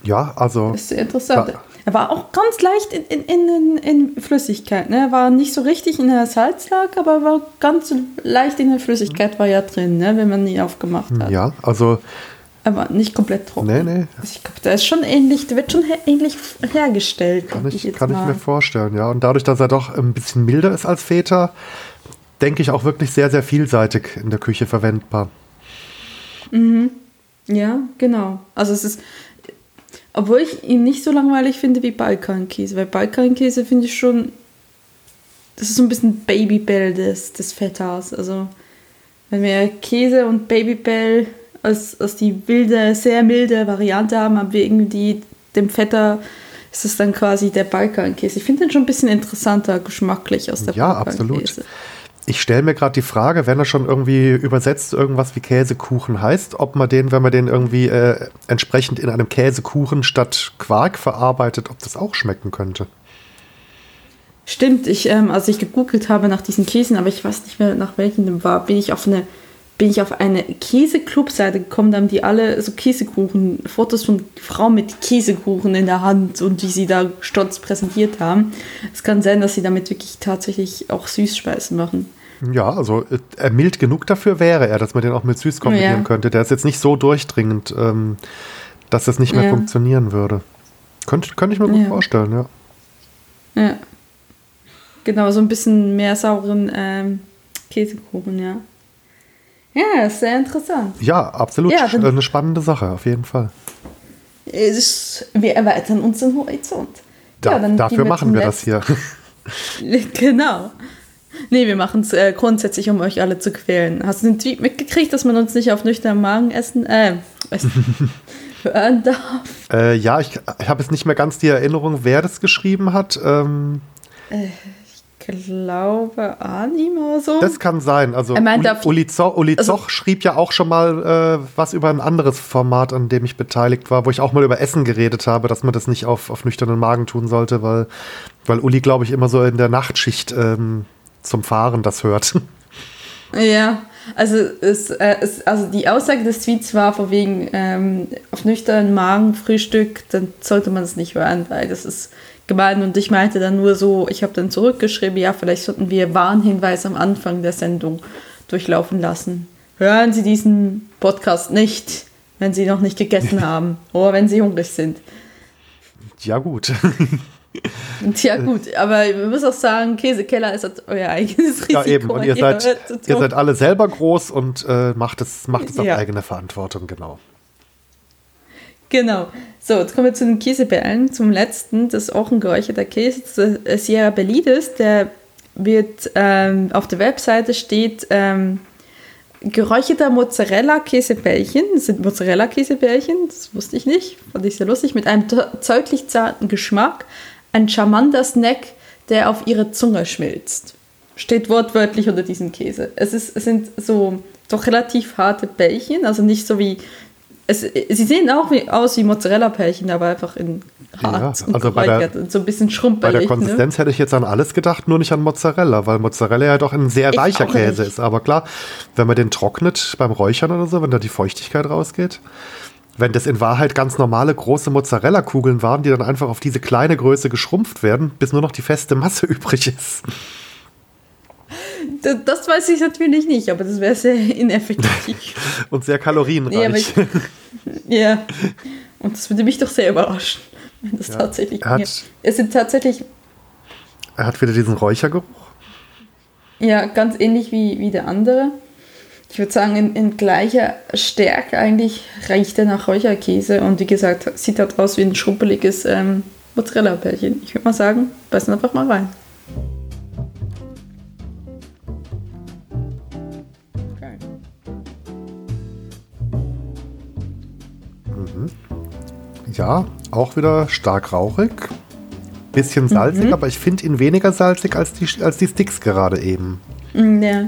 S2: Ja, also
S1: das ist sehr interessant.
S2: Ja.
S1: Er war auch ganz leicht in, in, in, in Flüssigkeit. Ne? Er war nicht so richtig in der Salzlake, aber war ganz leicht in der Flüssigkeit war ja drin, ne? wenn man ihn aufgemacht hat.
S2: ja, also
S1: aber nicht komplett trocken.
S2: Nee, nee.
S1: Also ich glaube, der ist schon ähnlich, der wird schon her ähnlich hergestellt.
S2: Kann ich,
S1: jetzt
S2: kann ich mir vorstellen, ja. Und dadurch, dass er doch ein bisschen milder ist als Feta, denke ich auch wirklich sehr, sehr vielseitig in der Küche verwendbar.
S1: Ja, genau. Also es ist, obwohl ich ihn nicht so langweilig finde wie Balkankäse, weil Balkankäse finde ich schon, das ist so ein bisschen Babybell des, des Fettas. Also wenn wir Käse und Babybell als, als die wilde, sehr milde Variante haben, haben wir irgendwie dem Feta ist es dann quasi der Balkankäse. Ich finde den schon ein bisschen interessanter geschmacklich aus der
S2: Ja,
S1: Balkankäse.
S2: absolut. Ich stelle mir gerade die Frage, wenn er schon irgendwie übersetzt irgendwas wie Käsekuchen heißt, ob man den, wenn man den irgendwie äh, entsprechend in einem Käsekuchen statt Quark verarbeitet, ob das auch schmecken könnte.
S1: Stimmt, ich, ähm, als ich gegoogelt habe nach diesen Käsen, aber ich weiß nicht mehr nach welchen dem war, bin ich auf eine, bin ich auf eine Käseclub-Seite gekommen, da haben die alle so Käsekuchen, Fotos von Frauen mit Käsekuchen in der Hand und wie sie da stolz präsentiert haben. Es kann sein, dass sie damit wirklich tatsächlich auch Süßspeisen machen.
S2: Ja, also äh, er mild genug dafür wäre er, dass man den auch mit süß kombinieren
S1: Ja.
S2: könnte. Der ist jetzt nicht so durchdringend, ähm, dass das nicht mehr
S1: Ja.
S2: funktionieren würde. Könnte, ich mir gut
S1: Ja.
S2: vorstellen, ja.
S1: Ja. Genau, so ein bisschen mehr sauren ähm, Käsekuchen, ja. Ja, ist sehr interessant.
S2: Ja, absolut.
S1: Ja,
S2: eine spannende Sache, auf jeden Fall.
S1: Ist, wir erweitern unseren Horizont.
S2: Da,
S1: Ja, dann
S2: dafür
S1: wir
S2: machen wir das hier.
S1: Genau. Nee, wir machen es äh, grundsätzlich, um euch alle zu quälen. Hast du den Tweet mitgekriegt, dass man uns nicht auf nüchternen Magen essen, äh, essen hören darf?
S2: Äh, ja, ich, ich habe jetzt nicht mehr ganz die Erinnerung, wer das geschrieben hat. Ähm,
S1: Ich glaube, Anim oder so.
S2: das kann sein. Also
S1: Er meinte
S2: Uli, Uli, Zoch, Uli
S1: also-
S2: Zoch schrieb ja auch schon mal äh, was über ein anderes Format, an dem ich beteiligt war, wo ich auch mal über Essen geredet habe, dass man das nicht auf, auf nüchternen Magen tun sollte, weil, weil Uli, glaube ich, immer so in der Nachtschicht ähm, zum Fahren das hört.
S1: Ja, also, es, äh, es, also die Aussage des Tweets war von wegen ähm, auf nüchternen Magen Frühstück, dann sollte man es nicht hören, weil das ist gemein. Und ich meinte dann nur so, ich habe dann zurückgeschrieben, ja, vielleicht sollten wir Warnhinweis am Anfang der Sendung durchlaufen lassen. Hören Sie diesen Podcast nicht, wenn Sie noch nicht gegessen haben oder wenn Sie hungrig sind.
S2: ja, gut.
S1: Und ja gut, aber ich muss auch sagen, Käsekeller ist halt euer eigenes Risiko.
S2: ja, eben. Und ihr seid, ihr seid alle selber groß und äh, macht es, macht es auf
S1: Ja.
S2: eigene Verantwortung, genau.
S1: Genau. So, jetzt kommen wir zu den Käsebällen. Zum letzten, das ist auch ein geräucherter Käse. Das ist äh, Sierra Bellides. Der wird ähm, auf der Webseite steht ähm, geräucherter Mozzarella-Käsebällchen. Das sind Mozzarella-Käsebällchen, das wusste ich nicht. Fand ich sehr lustig. Mit einem deutlich zarten Geschmack. Ein charmanter Snack, der auf ihre Zunge schmilzt. Steht wortwörtlich unter diesem Käse. Es, ist, es sind so doch relativ harte Bällchen, also nicht so wie. Es, sie sehen auch wie, aus wie Mozzarella-Pärchen, aber einfach in hart
S2: Ja,
S1: und
S2: also bei der-
S1: und so ein bisschen
S2: Bei
S1: schrumpelig.
S2: der Konsistenz hätte ich jetzt an alles gedacht, nur nicht an Mozzarella, weil Mozzarella ja doch ein sehr
S1: Ich
S2: weicher Käse
S1: nicht.
S2: ist. Aber klar, wenn man den trocknet beim Räuchern oder so, wenn da die Feuchtigkeit rausgeht, wenn das in Wahrheit ganz normale große Mozzarella-Kugeln waren, die dann einfach auf diese kleine Größe geschrumpft werden, bis nur noch die feste Masse übrig ist.
S1: Das, das weiß ich natürlich nicht, aber das wäre sehr ineffektiv.
S2: Und sehr kalorienreich.
S1: Aber ich- ja. Und das würde mich doch sehr überraschen, wenn das
S2: Ja,
S1: tatsächlich.
S2: er hat-
S1: ja. Es sind tatsächlich
S2: er hat wieder diesen Räuchergeruch.
S1: Ja, ganz ähnlich wie, wie der andere. Ich würde sagen, in, in gleicher Stärke eigentlich riecht er nach Räucherkäse und wie gesagt, sieht halt aus wie ein schrumpeliges ähm, Mozzarella-Bällchen. Ich würde mal sagen, beißen einfach mal rein.
S2: Ja, auch wieder stark rauchig. Bisschen salzig,
S1: Mhm.
S2: aber ich finde ihn weniger salzig als die, als die Sticks gerade eben.
S1: Mm, Ja.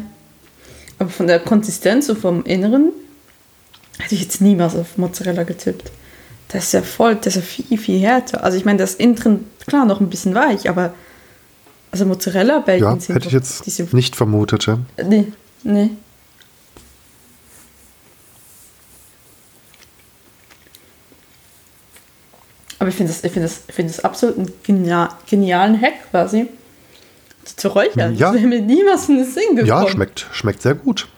S1: Aber von der Konsistenz und vom Inneren hätte ich jetzt niemals auf Mozzarella getippt. Das ist ja voll, das ist ja viel, viel härter. Also ich meine, das innen drin, klar, noch ein bisschen weich, aber also Mozzarella-Bällchen
S2: Ja,
S1: sind
S2: hätte ich jetzt
S1: diese
S2: nicht vermutet. Ja.
S1: Nee, nee. Aber ich finde das, ich finde das, ich finde das absolut einen genial, genialen Hack quasi. Zu räuchern.
S2: Ja.
S1: Das wäre mir niemals in den Sinn gekommen.
S2: Ja, schmeckt, schmeckt sehr gut.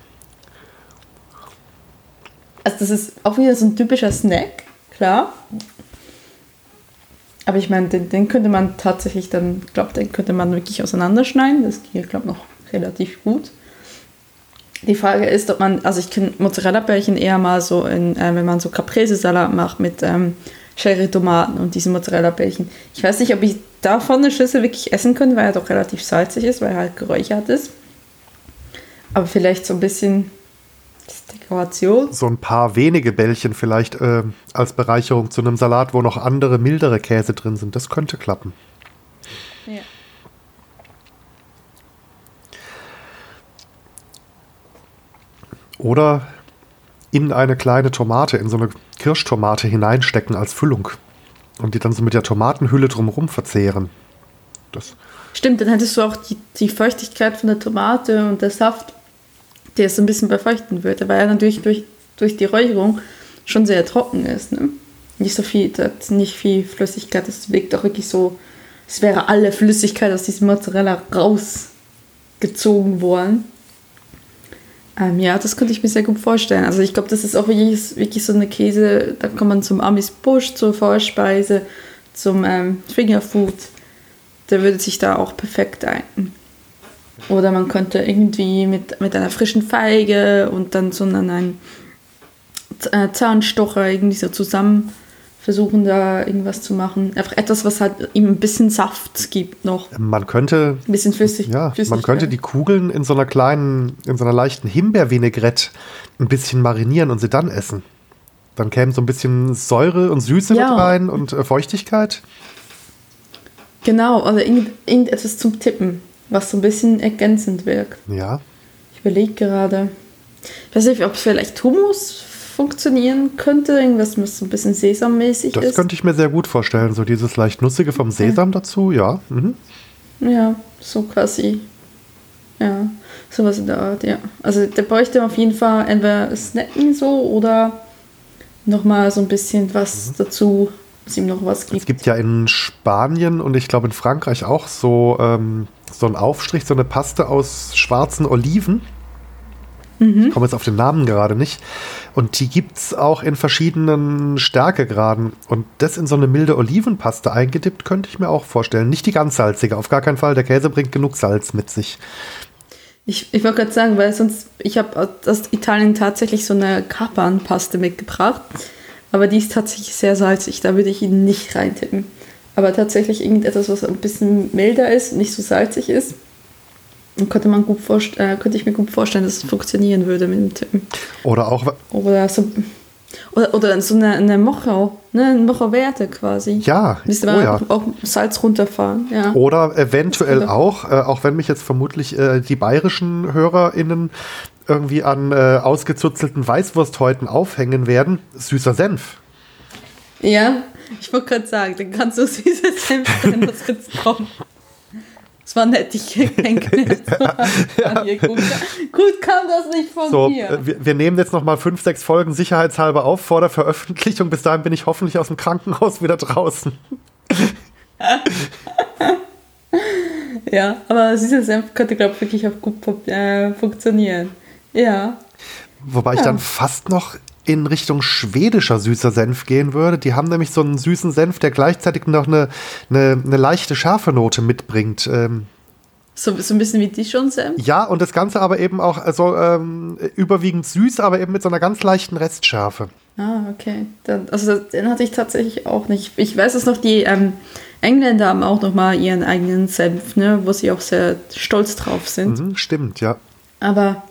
S1: Also das ist auch wieder so ein typischer Snack, klar. Aber ich meine, den, den könnte man tatsächlich dann, ich glaube, den könnte man wirklich auseinanderschneiden. Das geht, glaube ich, noch relativ gut. Die Frage ist, ob man, also ich kenne Mozzarella-Bällchen eher mal so, in, äh, wenn man so Caprese-Salat macht mit ähm, Cherry-Tomaten und diese Mozzarella-Bällchen. Ich weiß nicht, ob ich davon eine Schüssel wirklich essen könnte, weil er doch relativ salzig ist, weil er halt geräuchert ist. Aber vielleicht so ein bisschen Dekoration.
S2: So ein paar wenige Bällchen vielleicht äh, als Bereicherung zu einem Salat, wo noch andere, mildere Käse drin sind. Das könnte klappen. Ja. Oder in eine kleine Tomate, in so eine Kirschtomate hineinstecken als Füllung. Und die dann so mit der Tomatenhülle drumherum verzehren.
S1: Das. Stimmt, dann hättest du auch die, die Feuchtigkeit von der Tomate und der Saft, der es ein bisschen befeuchten würde, weil er natürlich durch, durch die Räucherung schon sehr trocken ist. Ne? Nicht so viel, nicht viel Flüssigkeit, das wirkt auch wirklich so, es wäre alle Flüssigkeit aus diesem Mozzarella rausgezogen worden. Ähm, ja, das könnte ich mir sehr gut vorstellen. Also ich glaube, das ist auch wirklich, wirklich so eine Käse, da kann man zum Amis Busch, zur Vorspeise, zum ähm, Fingerfood, der würde sich da auch perfekt eignen. Oder man könnte irgendwie mit, mit einer frischen Feige und dann so einen äh, Zahnstocher irgendwie so zusammen versuchen da irgendwas zu machen. Einfach etwas, was halt ihm ein bisschen Saft gibt noch.
S2: Man könnte.
S1: Ein bisschen flüssig.
S2: Ja, man könnte die Kugeln in so einer kleinen, in so einer leichten Himbeervinaigrette ein bisschen marinieren und sie dann essen. Dann käme so ein bisschen Säure und Süße ja. mit rein und äh, Feuchtigkeit.
S1: Genau, oder irgendetwas zum Tippen, was so ein bisschen ergänzend wirkt.
S2: Ja.
S1: Ich überlege gerade. Ich weiß nicht, ob es vielleicht Hummus funktionieren könnte. Irgendwas, was so ein bisschen sesammäßig
S2: das ist. Das könnte ich mir sehr gut vorstellen. So dieses leicht nussige vom Sesam dazu, ja. Mhm.
S1: Ja, so quasi. Ja, sowas in der Art, ja. Also der bräuchte auf jeden Fall entweder Snacken so oder nochmal so ein bisschen was mhm. dazu, was ihm noch was gibt.
S2: Es gibt ja in Spanien und ich glaube in Frankreich auch so, ähm, so einen Aufstrich, so eine Paste aus schwarzen Oliven Mhm. Ich komme jetzt auf den Namen gerade nicht. Und die gibt es auch in verschiedenen Stärkegraden. Und das in so eine milde Olivenpaste eingedippt, könnte ich mir auch vorstellen. Nicht die ganz salzige, auf gar keinen Fall. Der Käse bringt genug Salz mit sich.
S1: Ich, ich wollte gerade sagen, weil sonst, ich habe aus Italien tatsächlich so eine Kapernpaste mitgebracht. Aber die ist tatsächlich sehr salzig, da würde ich ihn nicht reintippen. Aber tatsächlich irgendetwas, was ein bisschen milder ist, nicht so salzig ist, könnte, man gut äh, könnte ich mir gut vorstellen, dass es funktionieren würde mit dem Tippen.
S2: Oder auch.
S1: Oder so. Oder, oder so eine, eine Mocho, ne? eine Mocho-Werte quasi.
S2: Ja,
S1: Müsste man oh ja. auch Salz runterfahren. Ja.
S2: Oder eventuell auch, äh, auch wenn mich jetzt vermutlich äh, die bayerischen HörerInnen irgendwie an äh, ausgezuzelten Weißwursthäuten aufhängen werden, süßer Senf.
S1: Ja, ich wollte gerade sagen, dann kannst du süßer Senf drin, was jetzt kommt. Es war nett, dich kennengelernt ja. gut, gut, kam das nicht von so, mir.
S2: Äh, wir, wir, nehmen jetzt noch mal fünf, sechs Folgen sicherheitshalber auf vor der Veröffentlichung. Bis dahin bin ich hoffentlich aus dem Krankenhaus wieder draußen.
S1: ja, aber dieser Senf könnte, glaube ich, wirklich auch gut äh, funktionieren. Ja.
S2: Wobei ja. ich dann fast noch in Richtung schwedischer süßer Senf gehen würde. Die haben nämlich so einen süßen Senf, der gleichzeitig noch eine, eine, eine leichte scharfe Note mitbringt. Ähm,
S1: so, so ein bisschen wie Dijon-Senf?
S2: Ja, und das Ganze aber eben auch also, ähm, überwiegend süß, aber eben mit so einer ganz leichten Restschärfe.
S1: Ah, okay. Dann, also den hatte ich tatsächlich auch nicht. Ich weiß es noch, die ähm, Engländer haben auch noch mal ihren eigenen Senf, ne, wo sie auch sehr stolz drauf sind.
S2: Mhm, stimmt, ja.
S1: Aber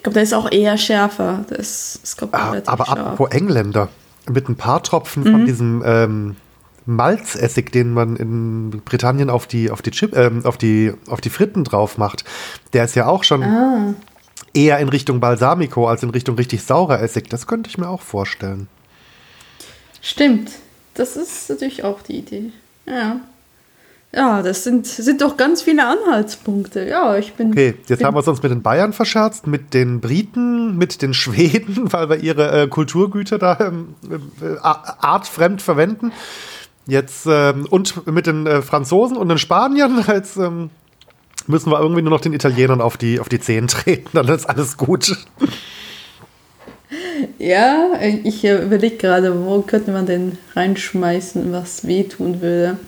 S1: ich glaube, der ist auch eher schärfer. Das ist, glaub,
S2: ah, aber scharf. apropos Engländer, mit ein paar Tropfen mhm. von diesem ähm, Malzessig, den man in Britannien auf die, auf die, Chip, ähm, auf die, auf die Fritten drauf macht, der ist ja auch schon ah. eher in Richtung Balsamico als in Richtung richtig saurer Essig. Das könnte ich mir auch vorstellen.
S1: Stimmt. Das ist natürlich auch die Idee. Ja. Ja, das sind, sind doch ganz viele Anhaltspunkte. Ja, ich bin.
S2: Okay, jetzt
S1: bin
S2: haben wir uns mit den Bayern verscherzt, mit den Briten, mit den Schweden, weil wir ihre äh, Kulturgüter da ähm, äh, artfremd verwenden. Jetzt ähm, und mit den äh, Franzosen und den Spaniern. Jetzt ähm, müssen wir irgendwie nur noch den Italienern auf die, auf die Zehen treten, dann ist alles gut.
S1: Ja, ich überlege gerade, wo könnte man denn reinschmeißen, was wehtun würde.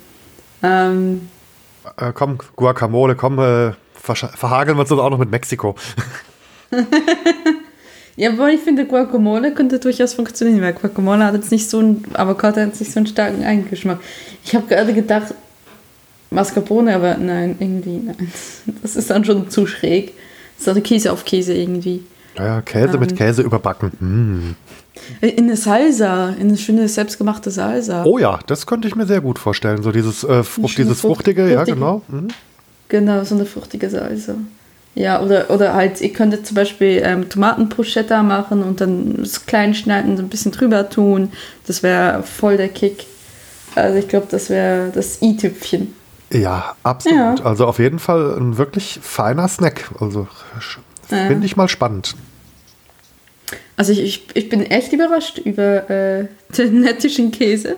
S1: Ähm,
S2: äh, komm, Guacamole, komm, äh, verhageln wir uns auch noch mit Mexiko.
S1: ja, aber ich finde, Guacamole könnte durchaus funktionieren, weil Guacamole hat jetzt nicht so einen, Avocado hat nicht so einen starken Eigengeschmack. Ich habe gerade gedacht, Mascarpone, aber nein, irgendwie, nein. Das ist dann schon zu schräg. Das ist also Käse auf Käse irgendwie.
S2: Ja, Käse ähm, mit Käse überbacken. Mm.
S1: In eine Salsa, in eine schöne selbstgemachte Salsa.
S2: Oh ja, das könnte ich mir sehr gut vorstellen. So dieses, äh, Frucht, dieses fruchtige, fruchtige, ja, genau. Mhm.
S1: Genau, so eine fruchtige Salsa. Ja, oder, oder halt, ihr könntet zum Beispiel ähm, Tomatenbruschetta machen und dann klein schneiden, so ein bisschen drüber tun. Das wäre voll der Kick. Also ich glaube, das wäre das i-Tüpfchen.
S2: Ja, absolut. Ja. Also auf jeden Fall ein wirklich feiner Snack. Also finde ich mal spannend.
S1: Also ich, ich, ich bin echt überrascht über äh, den lettischen Käse.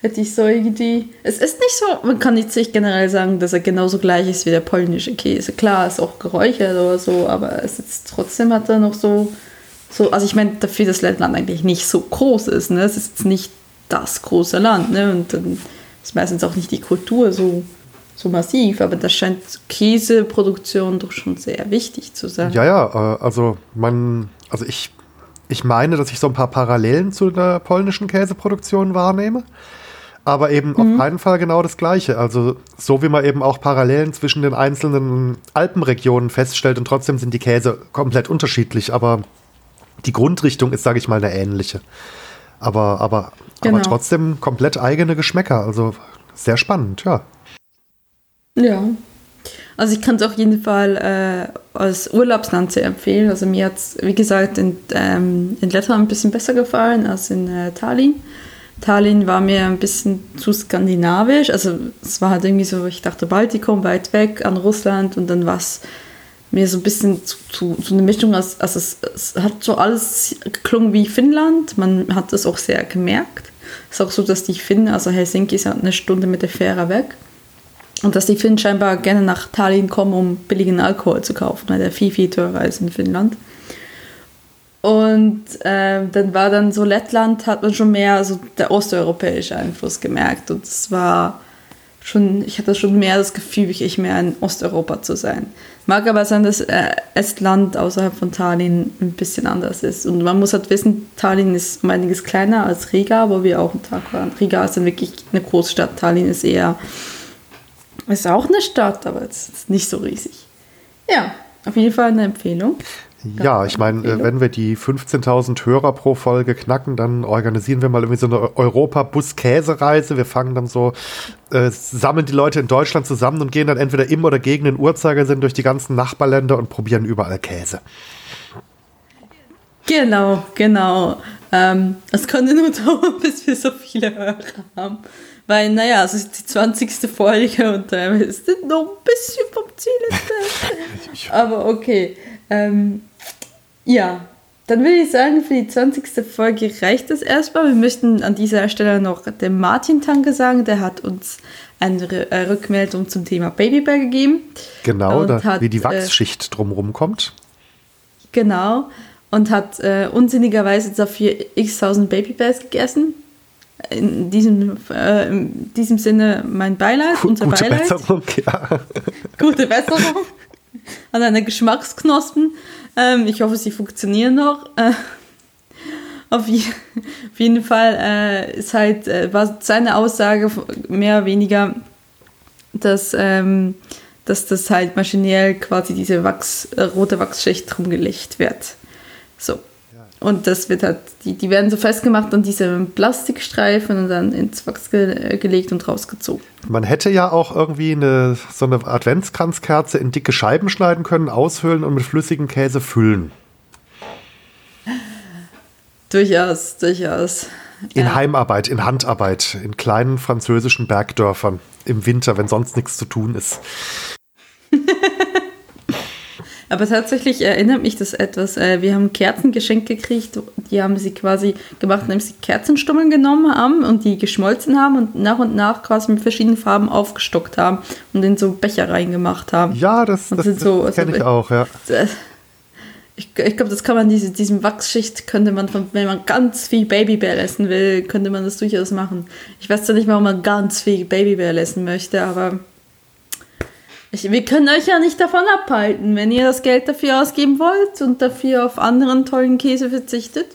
S1: Hätte ich so irgendwie. Es ist nicht so, man kann jetzt nicht generell sagen, dass er genauso gleich ist wie der polnische Käse. Klar, ist auch geräuchert oder so, aber es ist trotzdem hat er noch so. so also ich meine, dafür, dass Lettland eigentlich nicht so groß ist, ne? Es ist jetzt nicht das große Land, ne? Und dann ist meistens auch nicht die Kultur so so massiv, aber das scheint Käseproduktion doch schon sehr wichtig zu sein.
S2: Ja, ja, äh, also man, also ich, ich meine, dass ich so ein paar Parallelen zu der polnischen Käseproduktion wahrnehme. Aber eben mhm. auf keinen Fall genau das Gleiche. Also, so wie man eben auch Parallelen zwischen den einzelnen Alpenregionen feststellt und trotzdem sind die Käse komplett unterschiedlich, aber die Grundrichtung ist, sage ich mal, eine ähnliche. Aber, aber, genau. aber trotzdem komplett eigene Geschmäcker. Also, sehr spannend, ja.
S1: Ja. Also ich kann es auf jeden Fall äh, als Urlaubsland sehr empfehlen. Also mir hat es, wie gesagt, in, ähm, in Lettland ein bisschen besser gefallen als in äh, Tallinn. Tallinn war mir ein bisschen zu skandinavisch. Also es war halt irgendwie so, ich dachte Baltikum, weit weg an Russland und dann war es mir so ein bisschen zu, zu, zu eine Mischung. Als, also es, es hat so alles geklungen wie Finnland. Man hat das auch sehr gemerkt. Es ist auch so, dass die Finnen, also Helsinki ist halt eine Stunde mit der Fähre weg. Und dass die Finnen scheinbar gerne nach Tallinn kommen, um billigen Alkohol zu kaufen, weil der viel, viel teurer ist in Finnland. Und äh, dann war dann so Lettland, hat man schon mehr so der osteuropäische Einfluss gemerkt. Und es war schon, ich hatte schon mehr das Gefühl, ich mehr in Osteuropa zu sein. Mag aber sein, dass äh, Estland außerhalb von Tallinn ein bisschen anders ist. Und man muss halt wissen, Tallinn ist um einiges kleiner als Riga, wo wir auch einen Tag waren. Riga ist dann wirklich eine Großstadt, Tallinn ist eher ist auch eine Stadt, aber es ist nicht so riesig. Ja, auf jeden Fall eine Empfehlung.
S2: Ja, ich meine, wenn wir die 15.000 Hörer pro Folge knacken, dann organisieren wir mal irgendwie so eine Europa-Bus-Käsereise. Wir fangen dann so, äh, sammeln die Leute in Deutschland zusammen und gehen dann entweder im oder gegen den Uhrzeigersinn durch die ganzen Nachbarländer und probieren überall Käse.
S1: Genau, genau. Ähm, es könnte nur dauern, bis wir so viele Hörer haben. Weil, naja, es ist die 20. Folge und äh, wir sind noch ein bisschen vom Ziel entfernt. Aber okay. Ähm, ja, dann würde ich sagen, für die 20. Folge reicht das erstmal. Wir möchten an dieser Stelle noch dem Martin Tanke sagen, der hat uns eine äh, Rückmeldung zum Thema Babybär gegeben.
S2: Genau, da, hat, wie die äh, Wachsschicht äh, drumherum kommt.
S1: Genau, und hat äh, unsinnigerweise dafür x tausend Babybärs gegessen in diesem, äh, in diesem Sinne mein Beileid, G unser
S2: gute
S1: Beileid.
S2: Besserung, ja.
S1: Gute Besserung an deine Geschmacksknospen. Ähm, ich hoffe, sie funktionieren noch. Äh, auf, je, auf, jeden Fall äh, ist halt, äh, war seine Aussage mehr oder weniger, dass, ähm, dass das halt maschinell quasi diese Wachs, äh, rote Wachsschicht drum gelegt wird. So. Und das wird halt, die, die werden so festgemacht an diese Plastikstreifen und dann ins Wachs ge gelegt und rausgezogen.
S2: Man hätte ja auch irgendwie eine, so eine Adventskranzkerze in dicke Scheiben schneiden können, aushöhlen und mit flüssigem Käse füllen.
S1: Durchaus, durchaus.
S2: In ja. Heimarbeit, in Handarbeit, in kleinen französischen Bergdörfern im Winter, wenn sonst nichts zu tun ist.
S1: Aber tatsächlich erinnert mich das etwas. Äh, wir haben Kerzen geschenkt gekriegt, die haben sie quasi gemacht, indem sie Kerzenstummeln genommen haben und die geschmolzen haben und nach und nach quasi mit verschiedenen Farben aufgestockt haben und in so Becher reingemacht haben.
S2: Ja, das, das, das,
S1: so,
S2: das kenne ich auch, ja.
S1: Ich, ich glaube, das kann man, diese diesem Wachsschicht könnte man, von, wenn man ganz viel Babybell essen will, könnte man das durchaus machen. Ich weiß zwar nicht, warum man ganz viel Babybell essen möchte, aber ich, wir können euch ja nicht davon abhalten, wenn ihr das Geld dafür ausgeben wollt und dafür auf anderen tollen Käse verzichtet.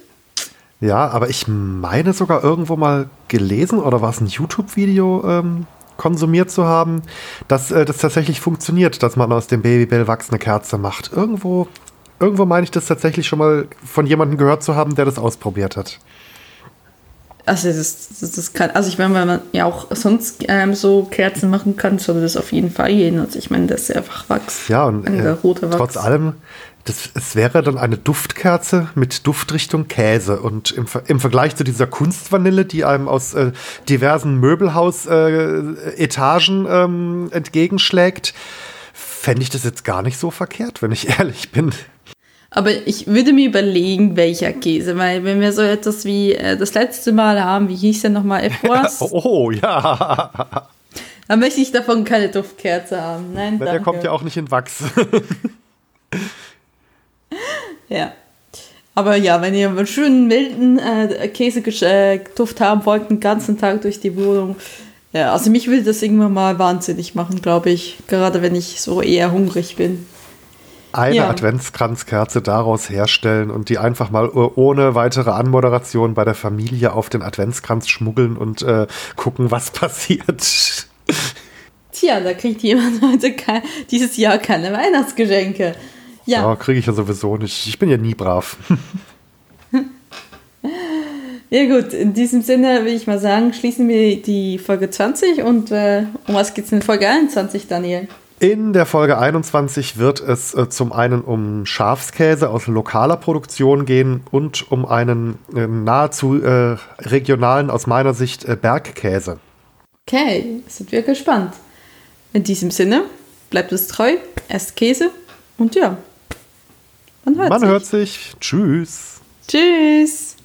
S2: Ja, aber ich meine sogar irgendwo mal gelesen oder war es ein YouTube-Video ähm, konsumiert zu haben, dass äh, das tatsächlich funktioniert, dass man aus dem Babybell Wachs eine Kerze macht. Irgendwo, irgendwo meine ich das tatsächlich schon mal von jemandem gehört zu haben, der das ausprobiert hat.
S1: Also das, das, das kann, also ich meine, wenn man ja auch sonst ähm, so Kerzen machen kann, sollte das auf jeden Fall gehen. Also ich meine, das ist einfach Wachs.
S2: Ja, und äh, trotz allem, das, es wäre dann eine Duftkerze mit Duftrichtung Käse. Und im, im Vergleich zu dieser Kunstvanille, die einem aus äh, diversen Möbelhaus-Etagen äh, ähm, entgegenschlägt, fände ich das jetzt gar nicht so verkehrt, wenn ich ehrlich bin.
S1: Aber ich würde mir überlegen, welcher Käse, weil wenn wir so etwas wie äh, das letzte Mal haben, wie hieß der nochmal, Epwas?
S2: oh, oh, ja.
S1: Dann möchte ich davon keine Duftkerze haben. Nein,
S2: Der kommt ja auch nicht in Wachs.
S1: ja. Aber ja, wenn ihr einen schönen milden äh, Käseduft haben wollt, den ganzen Tag durch die Wohnung, ja, also mich würde das irgendwann mal wahnsinnig machen, glaube ich. Gerade wenn ich so eher hungrig bin
S2: eine ja. Adventskranzkerze daraus herstellen und die einfach mal ohne weitere Anmoderation bei der Familie auf den Adventskranz schmuggeln und äh, gucken, was passiert.
S1: Tja, da kriegt jemand heute kein, dieses Jahr keine Weihnachtsgeschenke.
S2: Ja, ja kriege ich ja sowieso nicht. Ich bin ja nie brav.
S1: ja gut, in diesem Sinne will ich mal sagen, schließen wir die Folge 20 und äh, um was geht es in Folge 21, Daniel?
S2: In der Folge 21 wird es äh, zum einen um Schafskäse aus lokaler Produktion gehen und um einen äh, nahezu äh, regionalen, aus meiner Sicht, äh, Bergkäse.
S1: Okay, sind wir gespannt. In diesem Sinne, bleibt es treu, esst Käse und ja,
S2: man hört man sich. Hört sich. Tschüss.
S1: Tschüss.